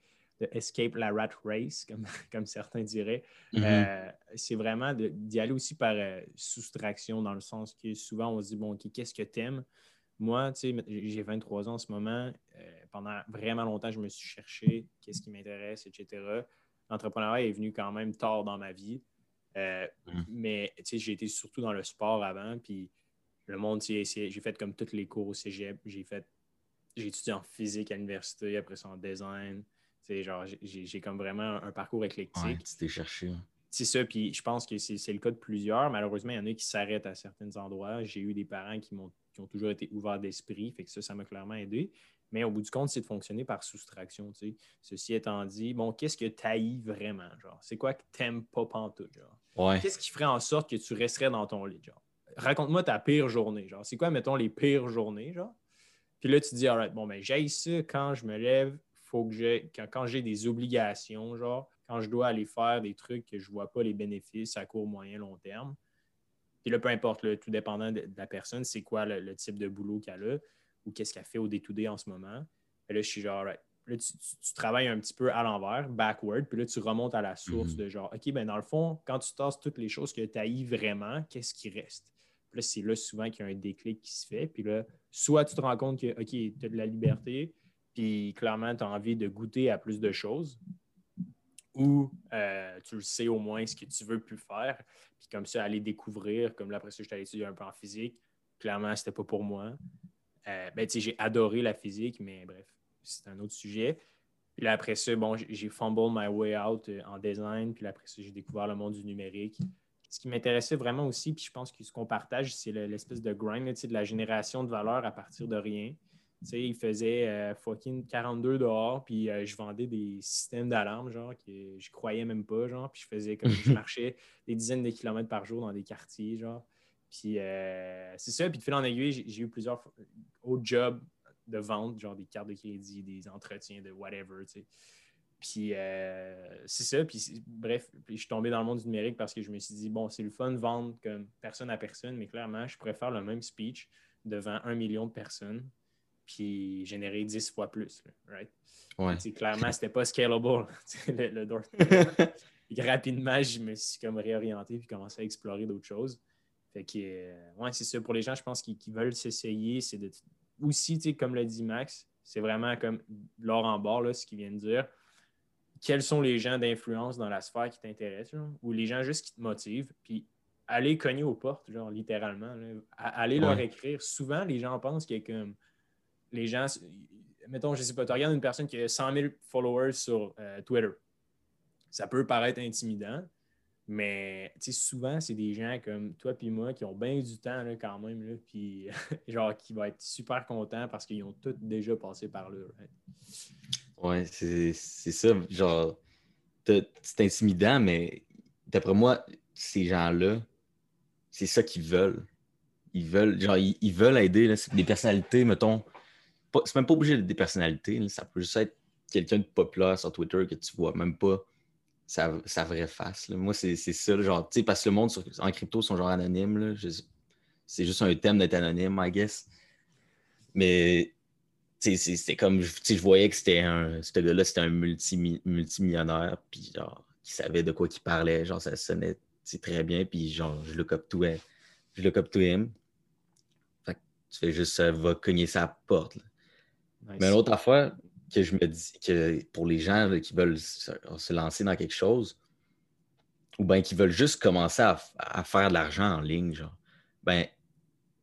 escape la rat race, comme, comme certains diraient, mhm. euh, c'est vraiment d'y aller aussi par soustraction, dans le sens que souvent on se dit, bon, qu'est-ce que t'aimes? Moi, j'ai 23 ans en ce moment. pendant vraiment longtemps, je me suis cherché qu'est-ce qui m'intéresse, etc. L'entrepreneuriat est venu quand même tard dans ma vie. Euh, mm. Mais j'ai été surtout dans le sport avant, puis le monde, j'ai fait comme tous les cours au cégep. J'ai fait, j'ai étudié en physique à l'université, après ça en design. Genre, j'ai comme vraiment un, parcours éclectique. Ouais, tu t'es cherché. C'est ça, puis je pense que c'est le cas de plusieurs. Malheureusement, il y en a qui s'arrêtent à certains endroits. J'ai eu des parents qui, ont, qui ont toujours été ouverts d'esprit, fait que ça, ça m'a clairement aidé. Mais au bout du compte, c'est de fonctionner par soustraction. Ceci étant dit, bon, qu'est-ce que tu vraiment? Genre? C'est quoi que tu n'aimes pas pantoute? Genre? Qu'est-ce qui ferait en sorte que tu resterais dans ton lit? Genre? Raconte-moi ta pire journée. Genre. C'est quoi, mettons, les pires journées? Genre? Puis là, tu te dis, alright, bon, ben, j'aille ça quand je me lève, faut que j'ai, quand, j'ai des obligations, genre, quand je dois aller faire des trucs que je ne vois pas les bénéfices à court, moyen, long terme. Puis là, peu importe, tout dépendant de, la personne, c'est quoi le, type de boulot qu'elle a ou qu'est-ce qu'elle fait au day-to-day en ce moment. Et là, je suis genre, right. Là, tu, travailles un petit peu à l'envers, backward, puis là, tu remontes à la source mhm. de genre, OK, ben dans le fond, quand tu tasses toutes les choses que tu haïs vraiment, qu'est-ce qui reste? Puis là, c'est là souvent qu'il y a un déclic qui se fait. Puis là, soit tu te rends compte que, OK, tu as de la liberté, puis clairement, tu as envie de goûter à plus de choses, ou euh, tu le sais au moins ce que tu veux plus faire, puis comme ça, aller découvrir, comme là, après ça, je t'ai étudié un peu en physique, clairement, c'était pas pour moi. Euh, ben, j'ai adoré la physique, mais bref, c'est un autre sujet. Puis là, après ça, bon, j'ai fumbled my way out euh, en design. Puis après ça, j'ai découvert le monde du numérique. Ce qui m'intéressait vraiment aussi, puis je pense que ce qu'on partage, c'est l'espèce de grind, de la génération de valeur à partir de rien. Sais, il faisait euh, fucking 42 dehors, puis je vendais des systèmes d'alarme, genre, que je croyais même pas, genre, puis je faisais comme je marchais des dizaines de kilomètres par jour dans des quartiers, genre. Puis euh, c'est ça. Puis de fil en aiguille, j'ai eu plusieurs autres jobs de vente, genre des cartes de crédit, des entretiens, de whatever, tu sais. Puis euh, c'est ça. Puis bref, puis je suis tombé dans le monde du numérique parce que je me suis dit, bon, c'est le fun de vendre comme personne à personne, mais clairement, je faire le même speech devant un million de personnes, puis générer dix fois plus, right? Ouais. Clairement, c'était pas scalable, le, le door. rapidement, je me suis comme réorienté puis commencé à explorer d'autres choses. Fait que, euh, ouais, c'est ça. Pour les gens, je pense, qui, veulent s'essayer, c'est de. Aussi, comme l'a dit Max, c'est vraiment comme l'or en bord, là, ce qu'il vient de dire. Quels sont les gens d'influence dans la sphère qui t'intéressent, ou les gens juste qui te motivent, puis aller cogner aux portes, genre littéralement, aller leur écrire. Souvent, les gens pensent que comme les gens, mettons, je sais pas, tu regardes une personne qui a 100 000 followers sur euh, Twitter. Ça peut paraître intimidant, mais souvent, c'est des gens comme toi et moi qui ont bien du temps là, quand même, là, puis genre qui vont être super contents parce qu'ils ont tous déjà passé par là. Ouais, c'est ça. Genre, c'est intimidant, mais d'après moi, ces gens-là, c'est ça qu'ils veulent. Ils veulent, genre, ils, veulent aider. C'est des personnalités, mettons. C'est même pas obligé d'être des personnalités. Ça peut juste être quelqu'un de populaire sur Twitter que tu vois même pas sa, vraie face. Moi, c'est ça, genre, tu parce que le monde en crypto sont genre anonymes. C'est juste un thème d'être anonyme, I guess. Mais c'était comme, je voyais que c'était un, ce gars-là, c'était un multi, multimillionnaire, puis genre, qui savait de quoi il parlait, genre, ça sonnait très bien, puis genre, je look up to him. Je look up to him. Fait que tu fais juste, ça va cogner sa porte. Mais l'autre affaire que je me dis que pour les gens qui veulent se, lancer dans quelque chose, ou bien qui veulent juste commencer à, faire de l'argent en ligne, genre, ben,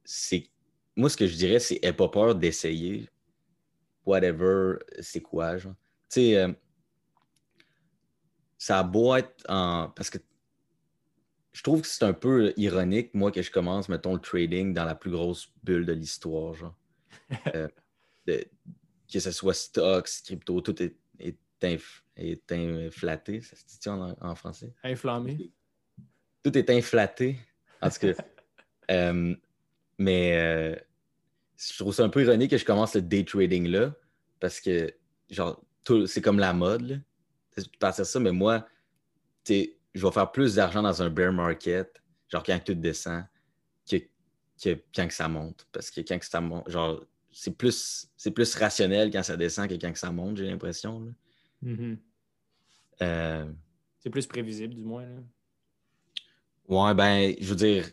c'est. Moi, ce que je dirais, c'est n'aie pas peur d'essayer. Whatever, c'est quoi, genre. Tu sais, euh, ça a beau être en. Parce que je trouve que c'est un peu ironique, moi, que je commence, mettons, le trading dans la plus grosse bulle de l'histoire, genre. Euh, que ce soit stocks, crypto, tout est, est, inflaté. Ça se dit en, en français? Inflammé. Tout est inflaté. En tout cas. Euh, mais euh, je trouve ça un peu ironique que je commence le day trading là, parce que, genre, c'est comme la mode. Partir ça, mais moi, je vais faire plus d'argent dans un bear market, genre quand tout descend, que, que quand que ça monte. Parce que quand que ça monte, genre, c'est plus, plus rationnel quand ça descend que quand ça monte, j'ai l'impression. Mm-hmm. Euh, c'est plus prévisible, du moins. Là. Ouais, ben, je veux dire,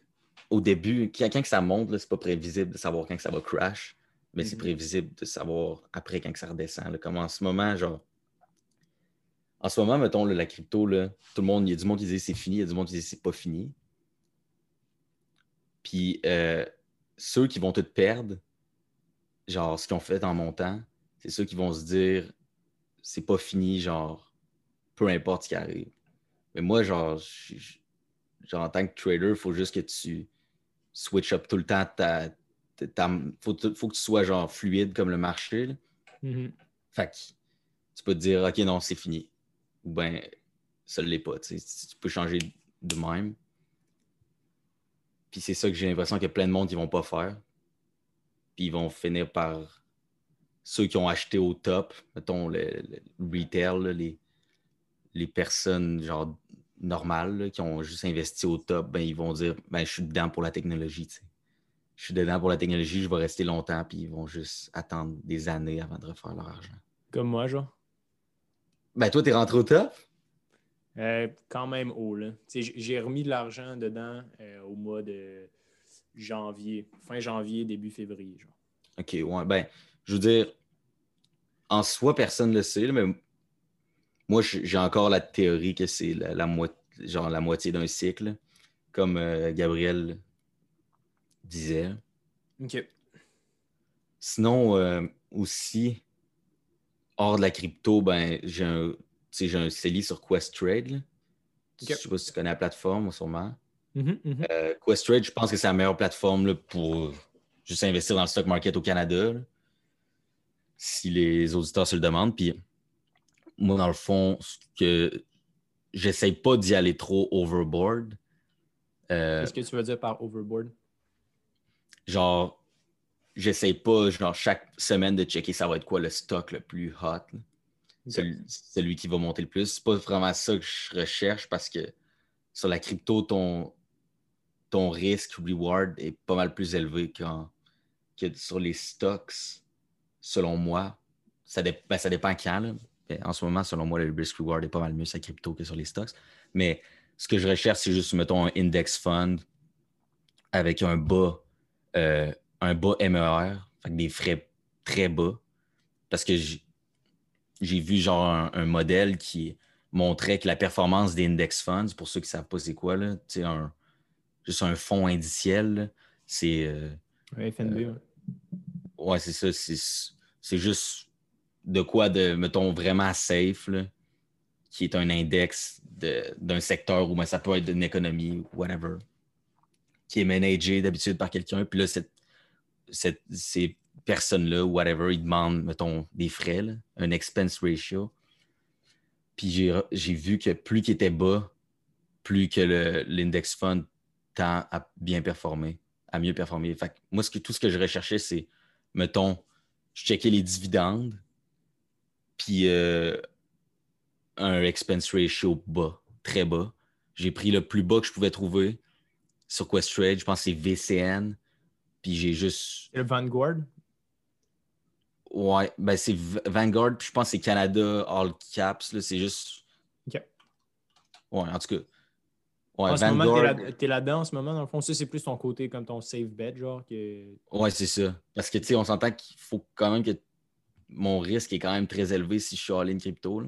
au début, quand, quand ça monte, c'est pas prévisible de savoir quand ça va crash, mais c'est mm-hmm. prévisible de savoir après quand ça redescend. Comme en ce moment, genre, en ce moment, mettons, la crypto, là, tout le monde, il y a du monde qui dit c'est fini, il y a du monde qui dit c'est pas fini. Puis euh, ceux qui vont tout perdre, genre, ce qu'ils ont fait en montant, c'est ceux qui vont se dire, c'est pas fini, genre, peu importe ce qui arrive. Mais moi, genre, genre en tant que trader, il faut juste que tu switch up tout le temps ta. faut, faut, que tu sois genre fluide comme le marché. Mm-hmm. Fait que tu peux te dire, OK, non, c'est fini. Ou bien, ça ne l'est pas. Tu peux changer de même. Puis c'est ça que j'ai l'impression qu'il y a plein de monde qui ne vont pas faire puis ils vont finir par ceux qui ont acheté au top, mettons le, retail, les, les personnes genre normales qui ont juste investi au top, ben, ils vont dire ben, je suis dedans pour la technologie. Je suis dedans pour la technologie, je vais rester longtemps, puis ils vont juste attendre des années avant de refaire leur argent. Comme moi, genre. Ben toi, t'es rentré au top? Euh, quand même haut, là. J'ai remis de l'argent dedans euh, au mois de janvier, fin janvier, début février. Genre. OK, ouais. Ben, je veux dire, en soi, personne ne le sait, mais moi, j'ai encore la théorie que c'est la, genre la moitié d'un cycle, comme euh, Gabriel disait. OK. Sinon, euh, aussi, hors de la crypto, ben, j'ai un, un CELI sur Questrade. Je ne sais pas si tu connais la plateforme, sûrement. Mm-hmm, mm-hmm. Euh, Questrade, je pense que c'est la meilleure plateforme pour juste investir dans le stock market au Canada, si les auditeurs se le demandent. Puis moi, dans le fond, ce que j'essaye pas d'y aller trop overboard. Euh, Qu'est-ce que tu veux dire par overboard? Genre, j'essaye pas, genre, chaque semaine de checker ça va être quoi le stock le plus hot. Celui, qui va monter le plus. C'est pas vraiment ça que je recherche parce que sur la crypto, ton, ton risque reward est pas mal plus élevé que sur les stocks, selon moi, ça, ben, ça dépend quand. En ce moment, selon moi, le risk reward est pas mal mieux sur la crypto que sur les stocks. Mais ce que je recherche, c'est juste, mettons, un index fund avec un bas, euh, un bas MER, des frais très bas. Parce que j'ai vu genre un, modèle qui montrait que la performance des index funds, pour ceux qui ne savent pas c'est quoi, là, un, juste un fonds indiciel, c'est. Euh, FNB, Ouais, c'est ça. C'est juste de quoi de, mettons, vraiment safe, qui est un index d'un secteur ou ben, ça peut être d'une économie ou whatever, qui est managé d'habitude par quelqu'un. Puis là, cette, ces personnes-là, whatever, ils demandent, mettons, des frais, un expense ratio. Puis j'ai vu que plus qu'il était bas, plus que l'index fund tend à bien performer, à mieux performer. Fait moi, ce que, tout ce que je recherchais, c'est mettons, je checkais les dividendes, puis euh, un expense ratio bas, très bas. J'ai pris le plus bas que je pouvais trouver sur Questrade, je pense que c'est VCN, puis j'ai juste. Le Vanguard? Ouais, ben c'est Vanguard, puis je pense que c'est Canada All Caps, c'est juste. OK. Ouais, en tout cas en ce moment, tu es là-dedans en ce moment. Dans le fond, ça, c'est plus ton côté comme ton safe bet, genre. Que... Ouais, c'est ça. Parce que, tu sais, on s'entend qu'il faut quand même que mon risque est quand même très élevé si je suis all-in crypto.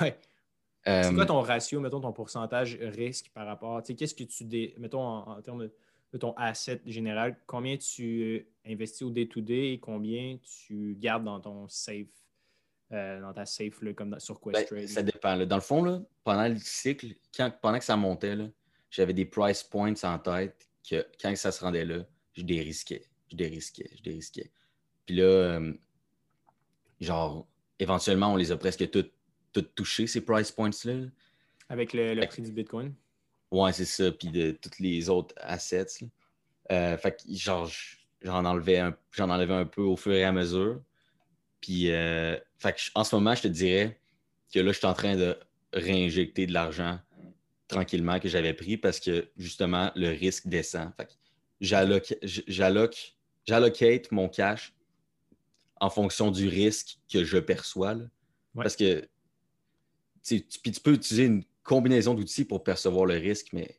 Ouais. c'est quoi ton ratio, mettons, ton pourcentage risque par rapport, tu sais, qu'est-ce que tu, dé... mettons, en, termes de, ton asset général, combien tu investis au day-to-day et combien tu gardes dans ton safe, dans ta safe, comme sur Questrade? Ben, ça dépend. Dans le fond, là, pendant le cycle, pendant que ça montait, j'avais des price points en tête que quand ça se rendait là, je dérisquais, je dérisquais, je dérisquais. Puis là, euh, genre, éventuellement, on les a presque toutes, toutes touchées, ces price points-là. Avec le, prix du Bitcoin? Ouais, c'est ça. Puis de tous les autres assets. Euh, fait que, genre, j'en enlevais, un, enlevais un peu au fur et à mesure. Puis, euh, fait que, en ce moment, je te dirais que là, je suis en train de réinjecter de l'argent tranquillement que j'avais pris parce que, justement, le risque descend. Fait que j'allocate mon cash en fonction du risque que je perçois. Parce que tu, tu peux utiliser une combinaison d'outils pour percevoir le risque, mais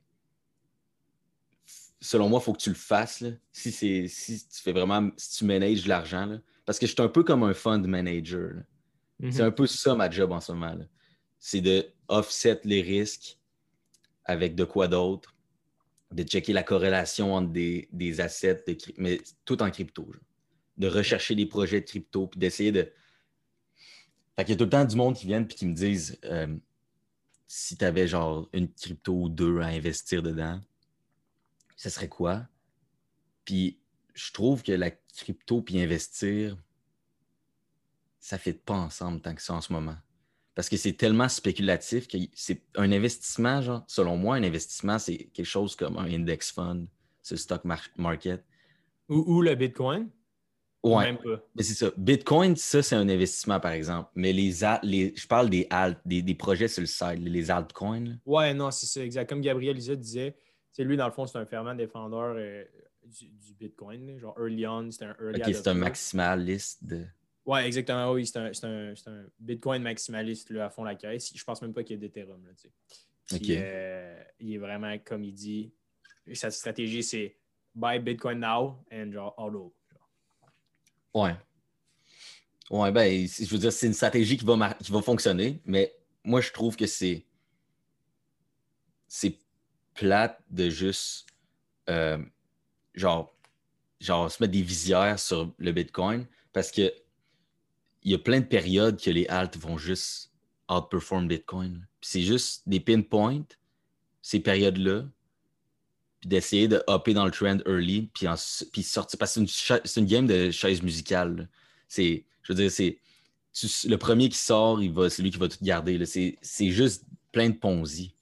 selon moi, il faut que tu le fasses. Si, si tu fais vraiment, si tu manages l'argent. Parce que je suis un peu comme un fund manager. C'est un peu ça ma job en ce moment. C'est de offset les risques avec de quoi d'autre de checker la corrélation entre des, assets, mais tout en crypto. De rechercher des projets de crypto, puis d'essayer de. Fait qu'il y a tout le temps du monde qui vient et qui me disent euh, si tu avais genre une crypto ou deux à investir dedans, ce serait quoi? Puis je trouve que la crypto puis investir, ça ne fait pas ensemble tant que ça en ce moment parce que c'est tellement spéculatif que c'est un investissement, genre, selon moi, un investissement, c'est quelque chose comme un index fund, ce stock market. Ou, le Bitcoin? Ouais. Mais c'est ça. Bitcoin, ça, c'est un investissement, par exemple. Mais les, les je parle des alt, des, projets sur le site, les altcoins. Ouais, non, c'est ça, exact. Comme Gabriel Lisa disait, lui, dans le fond, c'est un fervent défendeur euh, du, Bitcoin. Genre, early on, c'est un early Ok, c'est un maximaliste de. Oui, exactement. Oui, c'est un, Bitcoin maximaliste là, à fond la caisse. Je pense même pas qu'il y ait d'Ethereum. Euh, il est vraiment, comme il dit, sa stratégie, c'est buy Bitcoin now and genre all Ouais. Ouais, ben, je veux dire, c'est une stratégie qui va, qui va fonctionner, mais moi, je trouve que c'est. C'est plate de juste. Euh, genre, genre, se mettre des visières sur le Bitcoin parce que il y a plein de périodes que les alts vont juste outperform Bitcoin. C'est juste des pinpoints, ces périodes-là, puis d'essayer de hopper dans le trend early, puis, puis sortir. Parce que c'est une, game de chaise musicale. C'est, je veux dire, c'est le premier qui sort, il va, c'est lui qui va tout garder. C'est juste plein de Ponzi.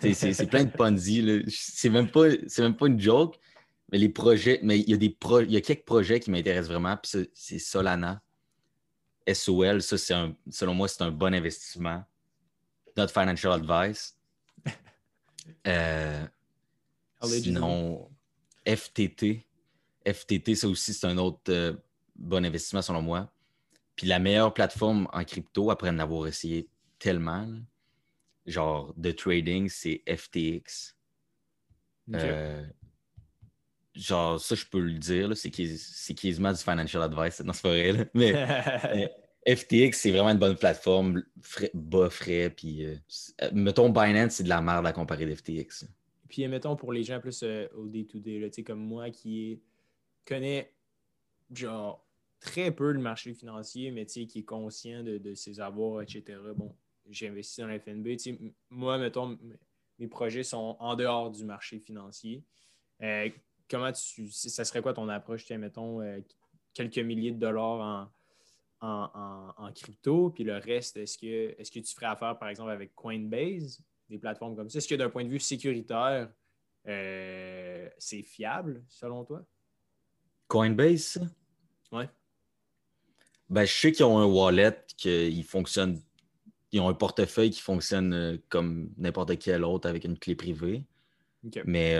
c'est plein de Ponzi. C'est même, pas, même pas une joke, mais les projets, mais il y a, des il y a quelques projets qui m'intéressent vraiment, puis c'est Solana. SOL, ça, c'est un, selon moi, c'est un bon investissement. Not financial advice. Euh, sinon, FTT. FTT, ça aussi, c'est un autre euh, bon investissement, selon moi. Puis la meilleure plateforme en crypto, après en avoir essayé tellement, genre de trading, c'est FTX. Euh, genre, ça, je peux le dire, c'est quasiment du financial advice, non, c'est pas vrai. Mais FTX, c'est vraiment une bonne plateforme, bas frais, puis euh, mettons Binance, c'est de la merde à comparer d'FTX. Puis mettons pour les gens plus euh, au day-to-day, sais comme moi qui connaît genre très peu le marché financier, mais qui est conscient de, ses avoirs, etc. Bon, j'ai investi dans la FNB. Moi, mettons, mes projets sont en dehors du marché financier. Euh, comment tu. Ça serait quoi ton approche, tiens, mettons, euh, quelques milliers de dollars en, crypto, puis le reste, est-ce que, est que tu ferais affaire, par exemple, avec Coinbase, des plateformes comme ça? Est-ce que d'un point de vue sécuritaire, euh, c'est fiable, selon toi? Coinbase? Ouais. Ben, je sais qu'ils ont un wallet, qu'ils fonctionnent, ils ont un portefeuille qui fonctionne euh, comme n'importe quel autre avec une clé privée. Mais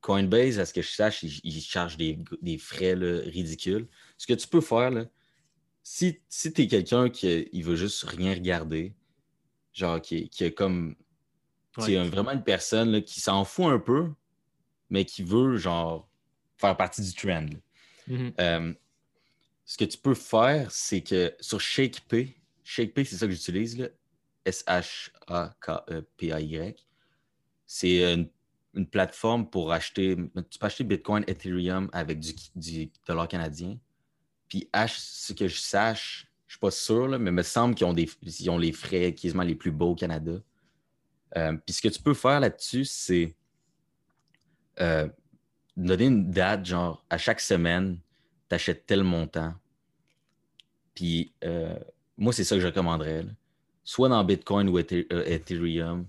Coinbase, à ce que je sache, ils, chargent des, frais ridicules. Ce que tu peux faire, si, si tu es quelqu'un qui il veut juste rien regarder, genre qui, qui est comme. C'est vraiment une personne qui s'en fout un peu, mais qui veut genre faire partie du trend. Mm-hmm. Euh, ce que tu peux faire, c'est que sur ShakePay, ShakePay, c'est ça que j'utilise, S-H-A-K-E-P-A-Y. C'est une, plateforme pour acheter. Tu peux acheter Bitcoin, Ethereum avec du, dollar canadien. Puis H, ce que je sache, je ne suis pas sûr, mais il me semble qu'ils ont, des, ont les frais quasiment les plus beaux au Canada. Euh, puis ce que tu peux faire là-dessus, c'est euh, donner une date, genre à chaque semaine, tu achètes tel montant. Puis euh, moi, c'est ça que je recommanderais. Soit dans Bitcoin ou Ethereum,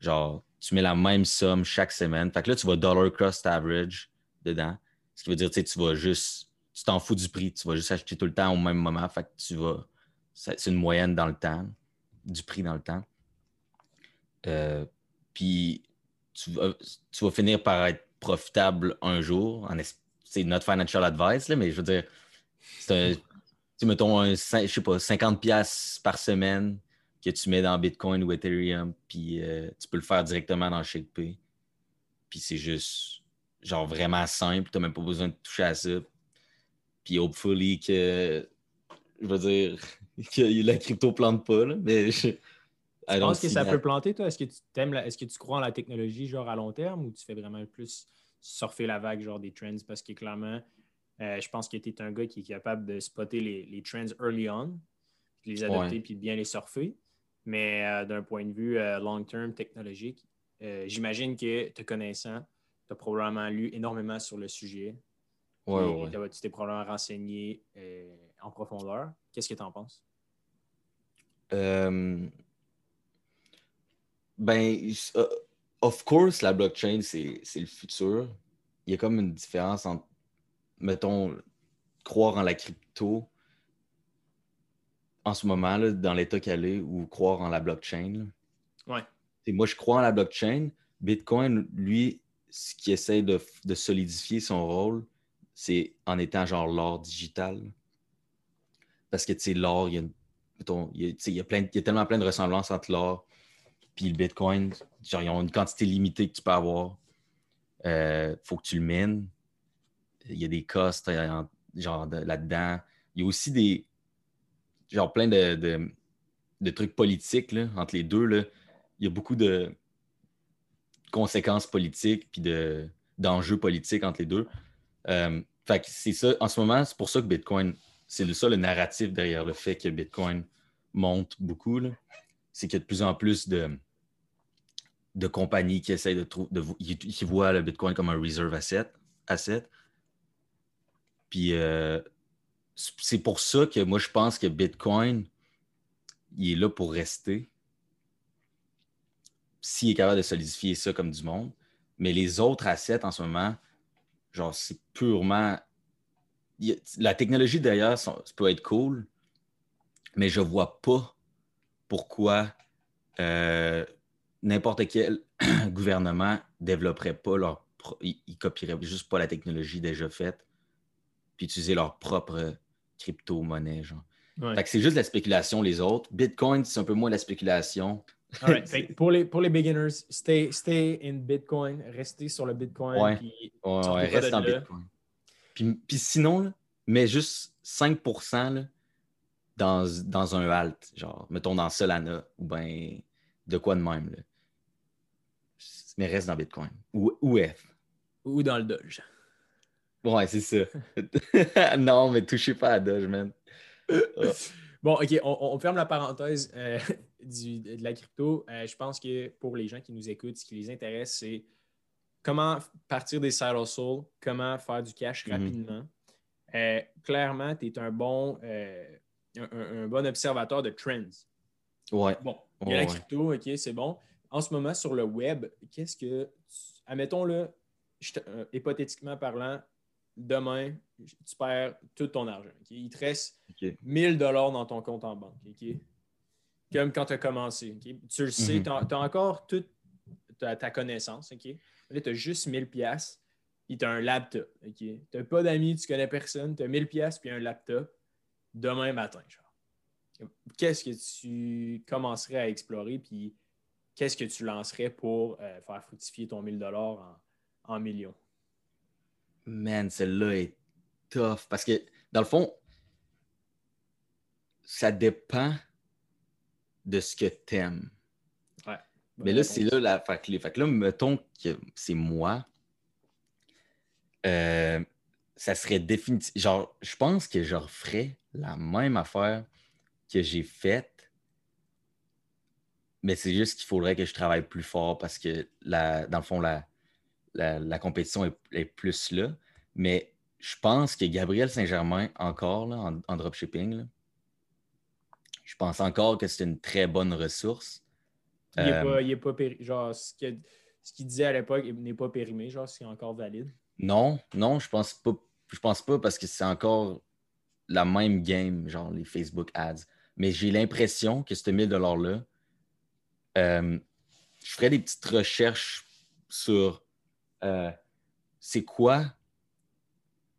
genre tu mets la même somme chaque semaine. Fait que là, tu vas dollar cost average dedans. Ce qui veut dire, tu tu vas juste tu t'en fous du prix, tu vas juste acheter tout le temps au même moment. Fait que tu vas. C'est une moyenne dans le temps, du prix dans le temps. Euh, puis tu vas, finir par être profitable un jour. C'est notre financial advice, là, mais je veux dire, c'est mettons, un, je sais pas, 50$ par semaine que tu mets dans Bitcoin ou Ethereum, puis euh, tu peux le faire directement dans ShakePay. Puis c'est juste, genre, vraiment simple. Tu n'as même pas besoin de toucher à ça. Puis hopefully que, je veux dire, que la crypto plante pas, là, mais je, tu penses que ça peut planter, toi? Est-ce que tu est-ce que tu crois en la technologie genre à long terme ou tu fais vraiment plus surfer la vague genre des trends? Parce que clairement, euh, je pense que tu es un gars qui est capable de spotter les, trends early on, puis les adopter puis bien les surfer. Mais euh, d'un point de vue euh, long term technologique, j'imagine que te connaissant, tu as probablement lu énormément sur le sujet. Ouais, Tu t'es probablement renseigné en profondeur. Qu'est-ce que tu en penses? Ben, euh, of course, la blockchain, c'est le futur. Il y a comme une différence entre, mettons, croire en la crypto en ce moment, là, dans l'état qu'elle est, ou croire en la blockchain. Ouais. moi, je crois en la blockchain. Bitcoin, lui, ce qui essaie de, solidifier son rôle, c'est en étant genre l'or digital. Parce que, tu sais, l'or, il y a, il y a, plein, il y a tellement plein de ressemblances entre l'or puis le Bitcoin, genre, ils ont une quantité limitée que tu peux avoir. Il euh, faut que tu le mines. Il y a des costs euh, genre là-dedans. Il y a aussi des genre plein de, trucs politiques là, entre les deux. Là. Il y a beaucoup de conséquences politiques puis d'enjeux politiques entre les deux. Euh, c'est ça, en ce moment, c'est pour ça que Bitcoin, c'est ça le narratif derrière le fait que Bitcoin monte beaucoup. C'est qu'il y a de plus en plus de, de compagnies qui essayent de trouver, qui voient le Bitcoin comme un reserve asset. asset. Puis euh, c'est pour ça que moi, je pense que Bitcoin, il est là pour rester. S'il est capable de solidifier ça comme du monde. Mais les autres assets en ce moment, genre, c'est purement. la technologie d'ailleurs, ça peut être cool, mais je ne vois pas pourquoi euh, n'importe quel gouvernement ne développerait pas leur. Ils, copieraient juste pas la technologie déjà faite, puis utiliser leur propre crypto-monnaie. Genre. c'est juste la spéculation, les autres. Bitcoin, c'est un peu moins la spéculation. pour, les, pour les beginners, stay, stay in Bitcoin, restez sur le Bitcoin. Ouais. Puis, reste en Bitcoin. Puis, puis sinon, mais juste 5 là, dans, un alt, genre, mettons dans Solana, ou bien de quoi de même. Là. Mais reste dans Bitcoin. Ou, ou F. Ou dans le Doge. Ouais, c'est ça. non, mais touchez pas à Doge, man. Bon, OK, on, ferme la parenthèse euh, de la crypto. Euh, je pense que pour les gens qui nous écoutent, ce qui les intéresse, c'est comment partir des side hustles, comment faire du cash mhm. rapidement. Euh, clairement, tu es un bon un, bon observateur de trends. Ouais. Bon, il y a la crypto, OK, c'est bon. En ce moment, sur le web, qu'est-ce que. Admettons-le, hypothétiquement parlant, demain, tu perds tout ton argent. Il te reste 1000 dollars dans ton compte en banque. Comme quand tu as commencé. Tu le sais, mhm. tu as, encore toute ta, connaissance. Là, tu as juste 1000 pièces puis tu as un laptop. Tu n'as pas d'amis, tu connais personne, tu as 1000 pièces puis un laptop demain matin. Qu'est-ce que tu commencerais à explorer, puis qu'est-ce que tu lancerais pour euh, faire fructifier ton 1000 dollars en, millions? Man, celle-là est tough. Parce que, dans le fond, ça dépend de ce que t'aimes. Ouais. Mais là, c'est là la que, fait que là, mettons que c'est moi. euh, ça serait définitivement. Genre, je pense que je referais la même affaire que j'ai faite. Mais c'est juste qu'il faudrait que je travaille plus fort parce que, la, dans le fond, la, la, la compétition est, est plus là. Mais je pense que Gabriel Saint-Germain, encore là, en, en dropshipping, là, je pense encore que c'est une très bonne ressource. Il est Euh, pas, il est pas péri- Genre, ce qu'il disait à l'époque n'est pas périmé. Genre, c'est encore valide. Non, non, je pense pas. Je pense pas parce que c'est encore la même game, genre les Facebook ads. Mais j'ai l'impression que ce 1000 $-là, euh, je ferais des petites recherches sur euh, c'est quoi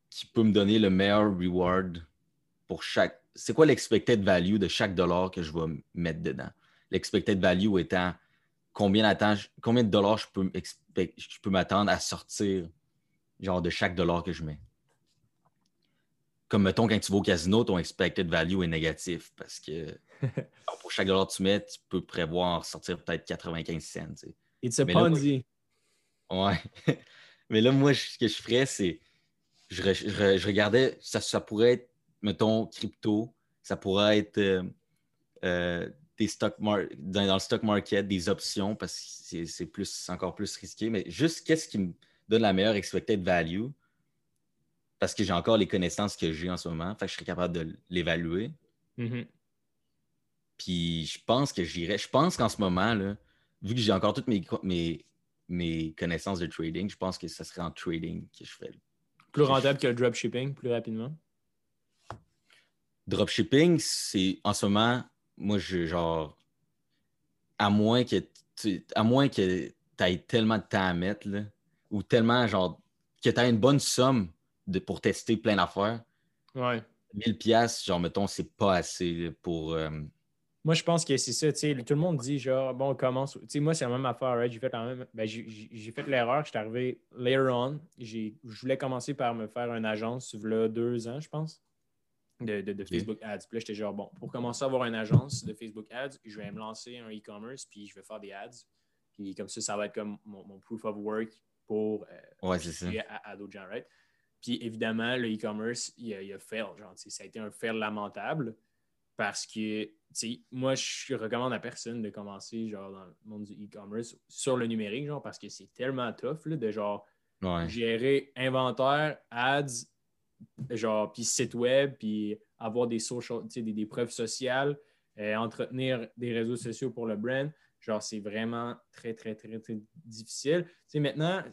qui peut me donner le meilleur reward pour chaque. C'est quoi l'expected value de chaque dollar que je vais mettre dedans? L'expected value étant combien, combien de dollars je peux, expect- je peux m'attendre à sortir genre de chaque dollar que je mets? Comme mettons, quand tu vas au casino, ton expected value est négatif parce que pour chaque dollar que tu mets, tu peux prévoir sortir peut-être 95 cents. tu sais. It's a Ponzi. Ouais. Mais là, moi, ce que je ferais, c'est. Je, je re- je regardais, ça, ça pourrait être, mettons, crypto, ça pourrait être euh, euh, des stock mar- dans, dans le stock market, des options, parce que c'est- c'est plus, c'est encore plus risqué. Mais juste qu'est-ce qui me donne la meilleure expected value, parce que j'ai encore les connaissances que j'ai en ce moment, fait que je serais capable de l'évaluer. Mhm. Puis je pense que j'irais. Je pense qu'en ce moment, là, vu que j'ai encore toutes mes, mes connaissances de trading, je pense que ce serait en trading que je ferais. Plus rentable que le dropshipping, plus rapidement? Dropshipping, c'est en ce moment, moi, je genre. À moins que tu à moins que aies tellement de temps à mettre, là, ou tellement genre que tu aies une bonne somme de, pour tester plein d'affaires, Ouais. 1000 pièces genre, mettons, c'est pas assez pour. euh, Moi, je pense que c'est ça. tu sais, Tout le monde dit, genre, bon, on commence. Tu sais, moi, c'est la même affaire. right? J'ai fait la même. Ben, j'ai- fait l'erreur. J'étais arrivé later on. Je voulais commencer par me faire une agence, là, deux ans, je pense, de, de- de Facebook Ads. Puis là, j'étais genre, bon, pour commencer à avoir une agence de Facebook Ads, je vais me lancer un e-commerce, puis je vais faire des ads. Puis comme ça, ça va être comme mon, mon proof of work pour euh, Ouais, ça. à, à d'autres gens, right? Puis évidemment, le e-commerce, il a, il a fail. Genre, ça a été un fail lamentable parce que, moi, je recommande à personne de commencer, genre, dans le monde du e-commerce sur le numérique, genre, parce que c'est tellement tough, là, de, genre, Ouais. gérer inventaire, ads, genre, puis site web, puis avoir des social, des, des preuves sociales, euh, entretenir des réseaux sociaux pour le brand. Genre, c'est vraiment très, très, très, très difficile. Maintenant,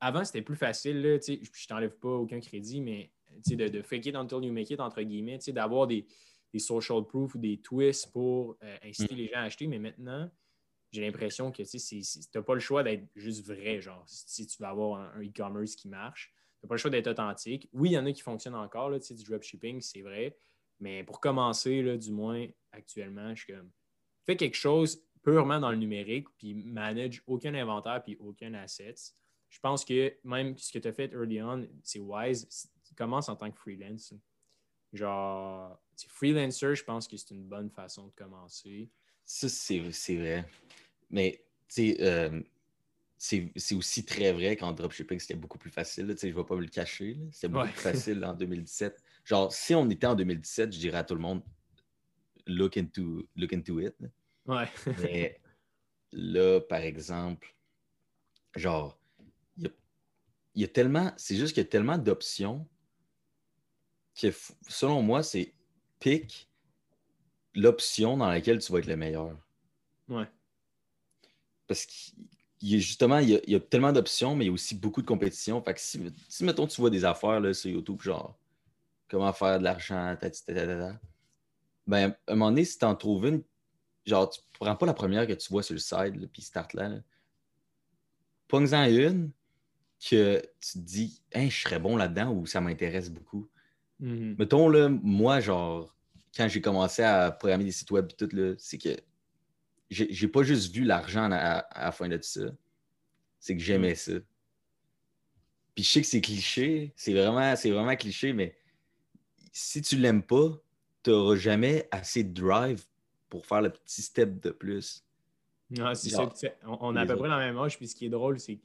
avant, c'était plus facile, là, je je t'enlève pas aucun crédit, mais de, de fake it until you make it, entre guillemets, d'avoir des, des social proof ou des twists pour euh, inciter les gens à acheter. Mais maintenant, j'ai l'impression que tu n'as pas le choix d'être juste vrai, genre, si tu veux avoir un, un e-commerce qui marche. Tu n'as pas le choix d'être authentique. Oui, il y en a qui fonctionnent encore, là, du dropshipping, c'est vrai. Mais pour commencer, là, du moins actuellement, je suis comme fais quelque chose purement dans le numérique, puis manage aucun inventaire, puis aucun asset. Je pense que même ce que tu as fait early on, c'est wise. Commence en tant que freelance. Genre, freelancer, je pense que c'est une bonne façon de commencer. Ça, c'est c'est vrai. Mais, tu sais, euh, c'est aussi très vrai qu'en dropshipping, c'était beaucoup plus facile. là. Tu sais, je ne vais pas me le cacher. C'était beaucoup Ouais. plus facile en 2017. Genre, si on était en 2017, je dirais à tout le monde, look into, look into it. là. Ouais. Mais là, par exemple, genre, il y a, il y a tellement, c'est juste qu'il y a tellement d'options que, f- selon moi, c'est pick l'option dans laquelle tu vas être le meilleur. ouais. Parce qu'il y a justement, il y a, il y a tellement d'options, mais il y a aussi beaucoup de compétition. Fait que si, si, mettons, tu vois des affaires là, sur YouTube, genre, comment faire de l'argent, ben, à un moment donné, si tu en trouves une, genre, tu prends pas la première que tu vois sur le side, puis start là. là. Pognes-en une que tu te dis, hein, je serais bon là-dedans ou ça m'intéresse beaucoup. Mhm. Mettons, là, moi, genre, quand j'ai commencé à programmer des sites web et tout, là, c'est que j'ai pas juste vu l'argent à, à la fin de tout ça. C'est que j'aimais ça. Puis je sais que c'est cliché, c'est vraiment, vraiment cliché, mais si tu l'aimes pas, tu n'auras jamais assez de drive pour faire le petit step de plus. Non, c'est ça. On, on, a à peu près la même âge. Puis ce qui est drôle, c'est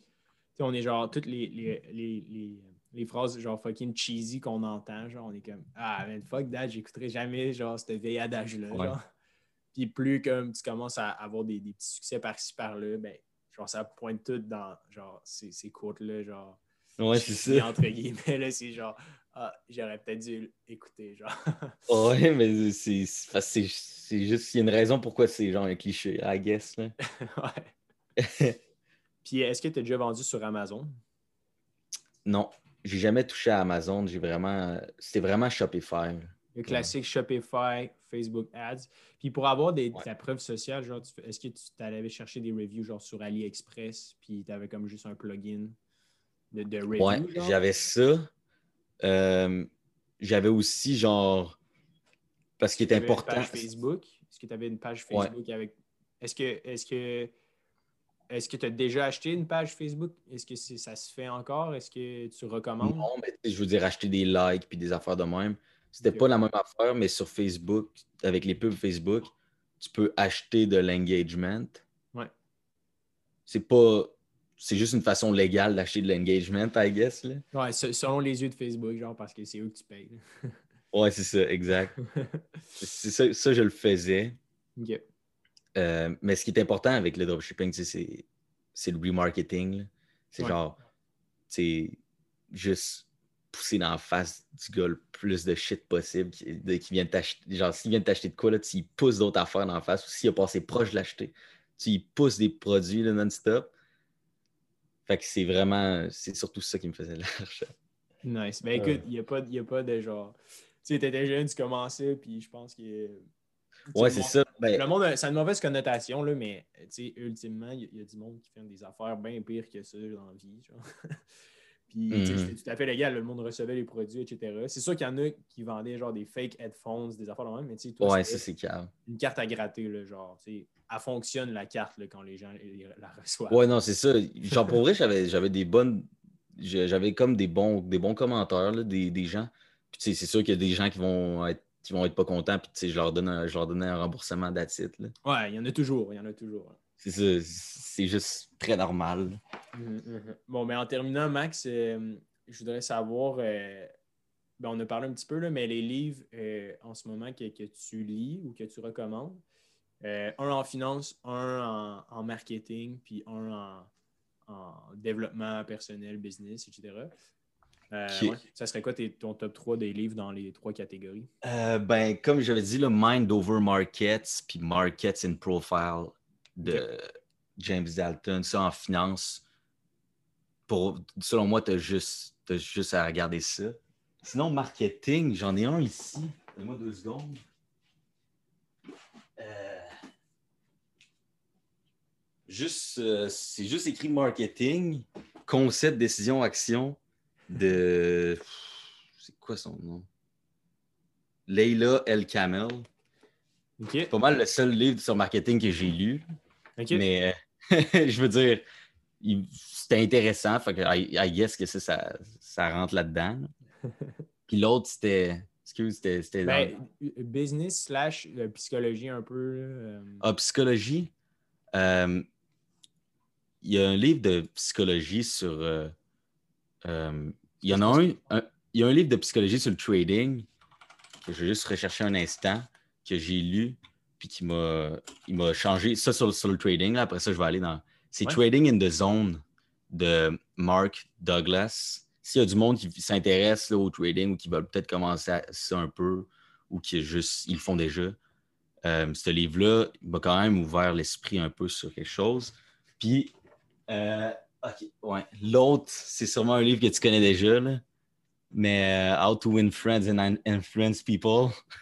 on est genre les, les, les, les, phrases genre fucking cheesy qu'on entend. Genre, on est comme Ah, man, fuck that, j'écouterai jamais genre cette vieille adage-là. Puis plus comme tu commences à avoir des, des petits succès par-ci par-là, ben, genre ça pointe tout dans genre ces, ces quotes-là. Genre. Ouais, c'est ça. Entre guillemets, là, c'est genre ah, j'aurais peut-être dû écouter, genre. ouais, mais c'est, c'est, juste, il y a une raison pourquoi c'est genre un cliché, I guess. Là. ouais. Puis est-ce que tu as déjà vendu sur Amazon? Non, j'ai jamais touché à Amazon. J'ai vraiment. C'était vraiment Shopify. Le classique Shopify, Facebook Ads. Puis pour avoir des, ta preuve sociale, genre, est-ce que tu allais chercher des reviews genre sur AliExpress, puis tu avais comme juste un plugin de, de review? Ouais, j'avais ça. Euh, j'avais aussi genre. Parce qu'il est important. Une page Facebook? Est-ce que tu avais une page Facebook avec. Est-ce que. Est-ce que. Est-ce que tu as déjà acheté une page Facebook? Est-ce que ça se fait encore? Est-ce que tu recommandes? Non, mais je veux dire, acheter des likes puis des affaires de même. C'était pas la même affaire, mais sur Facebook, avec les pubs Facebook, tu peux acheter de l'engagement. Ouais. C'est pas c'est juste une façon légale d'acheter de l'engagement, I guess. Là. Ouais, selon les yeux de Facebook, genre, parce que c'est eux que tu payes. ouais, c'est ça, exact. c'est ça, ça, je le faisais. OK. Euh, mais ce qui est important avec le dropshipping, c'est le remarketing. C'est genre, c'est juste pousser dans la face du gars le plus de shit possible qui, qui vient t'acheter. Genre, s'il vient t'acheter de quoi, là, tu pousses d'autres affaires dans la face ou s'il a passé proche de l'acheter, tu y pousses des produits non-stop. Fait que c'est vraiment, c'est surtout ça qui me faisait l'argent. Nice. Ben écoute, il n'y a, pas, a pas de genre. Tu sais, étais jeune, tu commençais, puis je pense que. Ouais, c'est ça. Ben... Le monde, ça a une mauvaise connotation, là, mais tu sais, ultimement, il y, a du monde qui fait des affaires bien pires que ça dans la vie. Genre. Puis, mm c'était tout à fait légal. Le monde recevait les produits, etc. C'est sûr qu'il y en a qui vendaient genre des fake headphones, des affaires de même, mais tu sais, toi, ouais, ça, calme. Une carte à gratter, là, genre, tu sais, elle fonctionne la carte là, quand les gens la reçoivent. Ouais, non, c'est ça. Genre, pour vrai, j'avais des bonnes. J'avais comme des bons, des bons commentaires, là, des, des gens. Puis, tu sais, c'est sûr qu'il y a des gens qui vont être qui vont être pas contents, puis tu sais, je leur donne un, je leur donnais un remboursement d'attitude. Ouais, il y en a toujours, il y en a toujours. C'est ça, c'est juste très normal. Mm, mm-hmm. Bon, mais en terminant, Max, euh, je voudrais savoir, euh, ben, on a parlé un petit peu, là, mais les livres euh, en ce moment que, que, tu lis ou que tu recommandes, un en finance, un en, marketing, puis un en, développement personnel, business, etc. ça serait quoi ton top 3 des livres dans les trois catégories? ben, comme j'avais dit, le Mind Over Markets, puis Markets in Profile de James Dalton, ça en finance. Pour, selon moi, tu as juste, juste à regarder ça. Sinon, marketing, j'en ai un ici. Donne-moi deux secondes. Euh, juste, euh, c'est juste écrit marketing, concept, décision, action de. C'est quoi son nom? Leila El Kamel. C'est pas mal le seul livre sur marketing que j'ai lu. Mais euh, je veux dire, c'était intéressant. Fait que I, guess que ça, ça, rentre là-dedans. Puis l'autre, c'était. Excuse, c'était. Ben, business slash euh, psychologie un peu. Euh. Ah, psychologie. il y a un livre de psychologie sur. Il y en a un, Il y a un livre de psychologie sur le trading que je vais juste rechercher un instant que j'ai lu puis qui m'a, changé ça sur, le trading. Là. Après ça, je vais aller dans. C'est Trading in the Zone de Mark Douglas. S'il y a du monde qui s'intéresse au trading ou qui veulent peut-être commencer ça un peu ou qui juste, ils le font déjà, euh, ce livre-là m'a quand même ouvert l'esprit un peu sur quelque chose. Puis, euh, OK, ouais. L'autre, c'est sûrement un livre que tu connais déjà. Là. Mais euh, How to Win Friends and Influence People.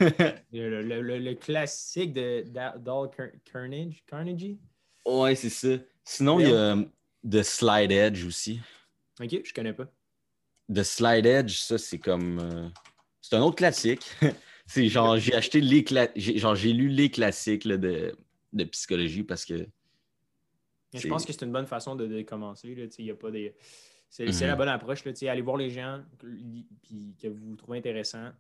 le, classique de Dal Carnage, Carnegie. Ouais, c'est ça. Sinon, il y a The Slide Edge aussi. Ok, je connais pas. The Slide Edge, ça, c'est comme. Euh, c'est un autre classique. c'est genre, j'ai acheté les genre, j'ai lu les classiques de, de psychologie parce que. Je pense que c'est une bonne façon de, commencer. Il n'y a pas des. C'est la mhm. bonne approche. Là, allez voir les gens puis que vous trouvez intéressant.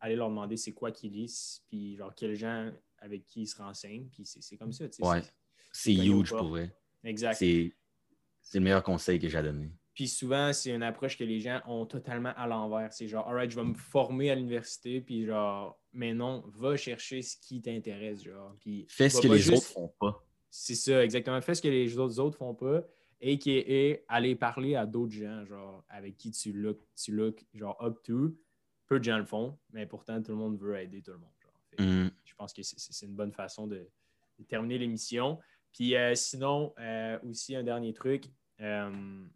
aller leur demander c'est quoi qu'ils lisent, puis genre quels gens avec qui ils se renseignent, puis c'est comme ça. Ouais. C'est huge pour vrai. Exact. C'est le meilleur conseil que j'ai à donner. Puis souvent, c'est une approche que les gens ont totalement à l'envers. C'est genre, alright, je vais me former à l'université, puis genre, mais non, va chercher ce qui t'intéresse, genre. Puis Fais ce que les autres font pas. C'est ça, exactement. Fais ce que les autres, autres font pas, et qui est aller parler à d'autres gens, genre, avec qui tu look, tu look, genre, up to. Peu de gens le font, mais pourtant, tout le monde veut aider tout le monde. Mm. Je pense que c'est une bonne façon de, terminer l'émission. Puis euh, sinon, euh, aussi un dernier truc, euh,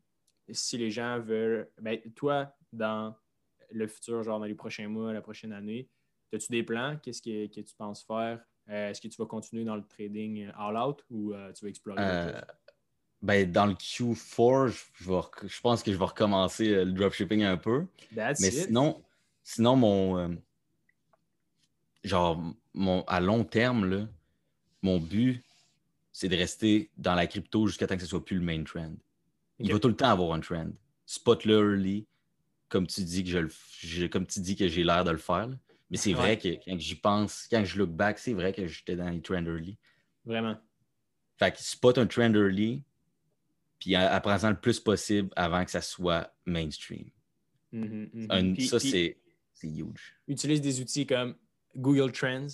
si les gens veulent, ben, toi, dans le futur, genre dans les prochains mois, la prochaine année, as-tu des plans? Qu'est-ce que, tu penses faire? Est-ce que tu vas continuer dans le trading all-out ou tu vas explorer ben, dans le Q4, je, je, pense que je vais recommencer le dropshipping un peu. Mais sinon, sinon, mon, genre, mon, à long terme, là, mon but, c'est de rester dans la crypto jusqu'à temps que ce soit plus le main trend. Il va tout le temps avoir un trend. Spot-le early, comme tu dis que je, comme tu dis que j'ai l'air de le faire. Mais c'est vrai que quand j'y pense, quand je look back, c'est vrai que j'étais dans les trends early. Vraiment. Fait que spot un trend early, puis apprends-en le plus possible avant que ça soit mainstream. Mm-hmm, mm-hmm. ça, c'est huge. Utilise des outils comme Google Trends.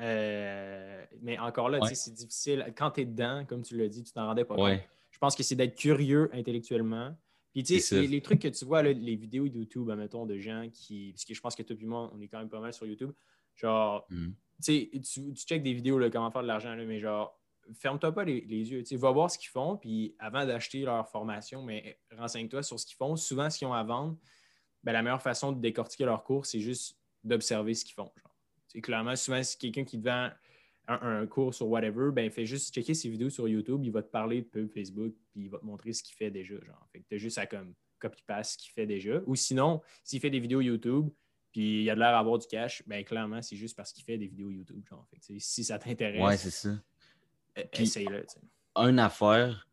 Euh, mais encore là, c'est difficile. Quand tu es dedans, comme tu l'as dit, tu t'en rendais pas compte. Je pense que c'est d'être curieux intellectuellement. Puis, tu sais, les, trucs que tu vois, les vidéos YouTube, mettons, de gens qui. Parce que je pense que toi et moi, on est quand même pas mal sur YouTube. Genre, mm. tu, tu checkes des vidéos, là, comment faire de l'argent, mais genre, ferme-toi pas les, yeux. Tu va voir ce qu'ils font, puis avant d'acheter leur formation, mais renseigne-toi sur ce qu'ils font. Souvent, ce qu'ils ont à vendre, ben, la meilleure façon de décortiquer leur cours, c'est juste d'observer ce qu'ils font. C'est clairement, souvent, si quelqu'un qui te vend un, cours sur whatever, ben, fait juste checker ses vidéos sur YouTube, il va te parler de peu Facebook, puis il va te montrer ce qu'il fait déjà. Genre. Fait que tu as juste à comme copy-paste ce qu'il fait déjà. Ou sinon, s'il fait des vidéos YouTube, puis il a l'air d'avoir du cash, ben clairement, c'est juste parce qu'il fait des vidéos YouTube. Genre. Fait si ça t'intéresse, ouais, c'est ça. E, essaye-le. Une affaire,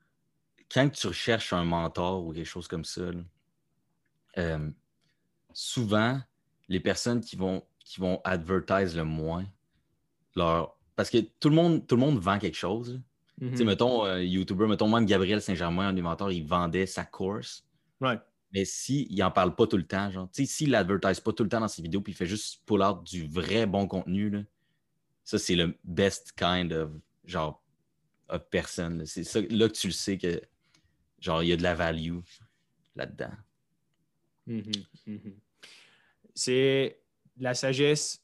quand tu recherches un mentor ou quelque chose comme ça, euh, souvent, les personnes qui vont qui vont advertise le moins. Leur... Parce que tout le, monde, tout le monde vend quelque chose. Tu sais, mhm. mettons, euh, YouTuber, mettons, même Gabriel Saint-Germain, un inventeur, il vendait sa course. Ouais. Mais s'il si, n'en parle pas tout le temps, genre, tu sais, s'il l'advertise pas tout le temps dans ses vidéos, puis il fait juste pull out du vrai bon contenu, là, ça, c'est le best kind of, genre, of person. C'est ça, là que tu le sais que, genre, il y a de la value là-dedans. Mhm, mhm. C'est la sagesse,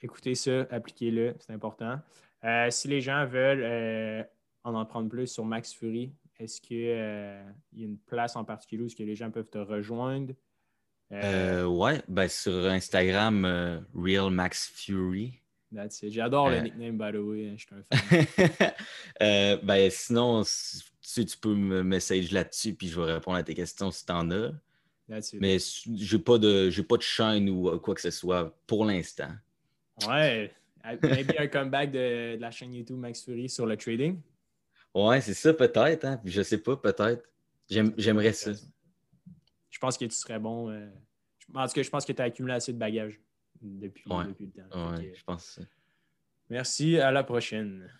écoutez ça, appliquez-le, c'est important. Euh, si les gens veulent euh, en apprendre plus sur Max Fury, est-ce qu'il euh, y a une place en particulier où est-ce que les gens peuvent te rejoindre? ouais, ben sur Instagram, Real Max Fury. J'adore le nickname, by the way. Je suis un fan. ben, sinon, tu, tu peux me message là-dessus, puis je vais répondre à tes questions si tu en as. Mais j'ai pas de j'ai pas de chaîne ou quoi que ce soit pour l'instant. Ouais. Maybe un comeback de, la chaîne YouTube Max Fury sur le trading. Ouais, c'est ça peut-être. Hein? Je sais pas, peut-être. J'aimerais ça. Je pense que tu serais bon. Euh... En tout cas, je pense que tu as accumulé assez de bagages depuis, ouais. depuis le temps. Ouais, je pense ça. Merci, à la prochaine.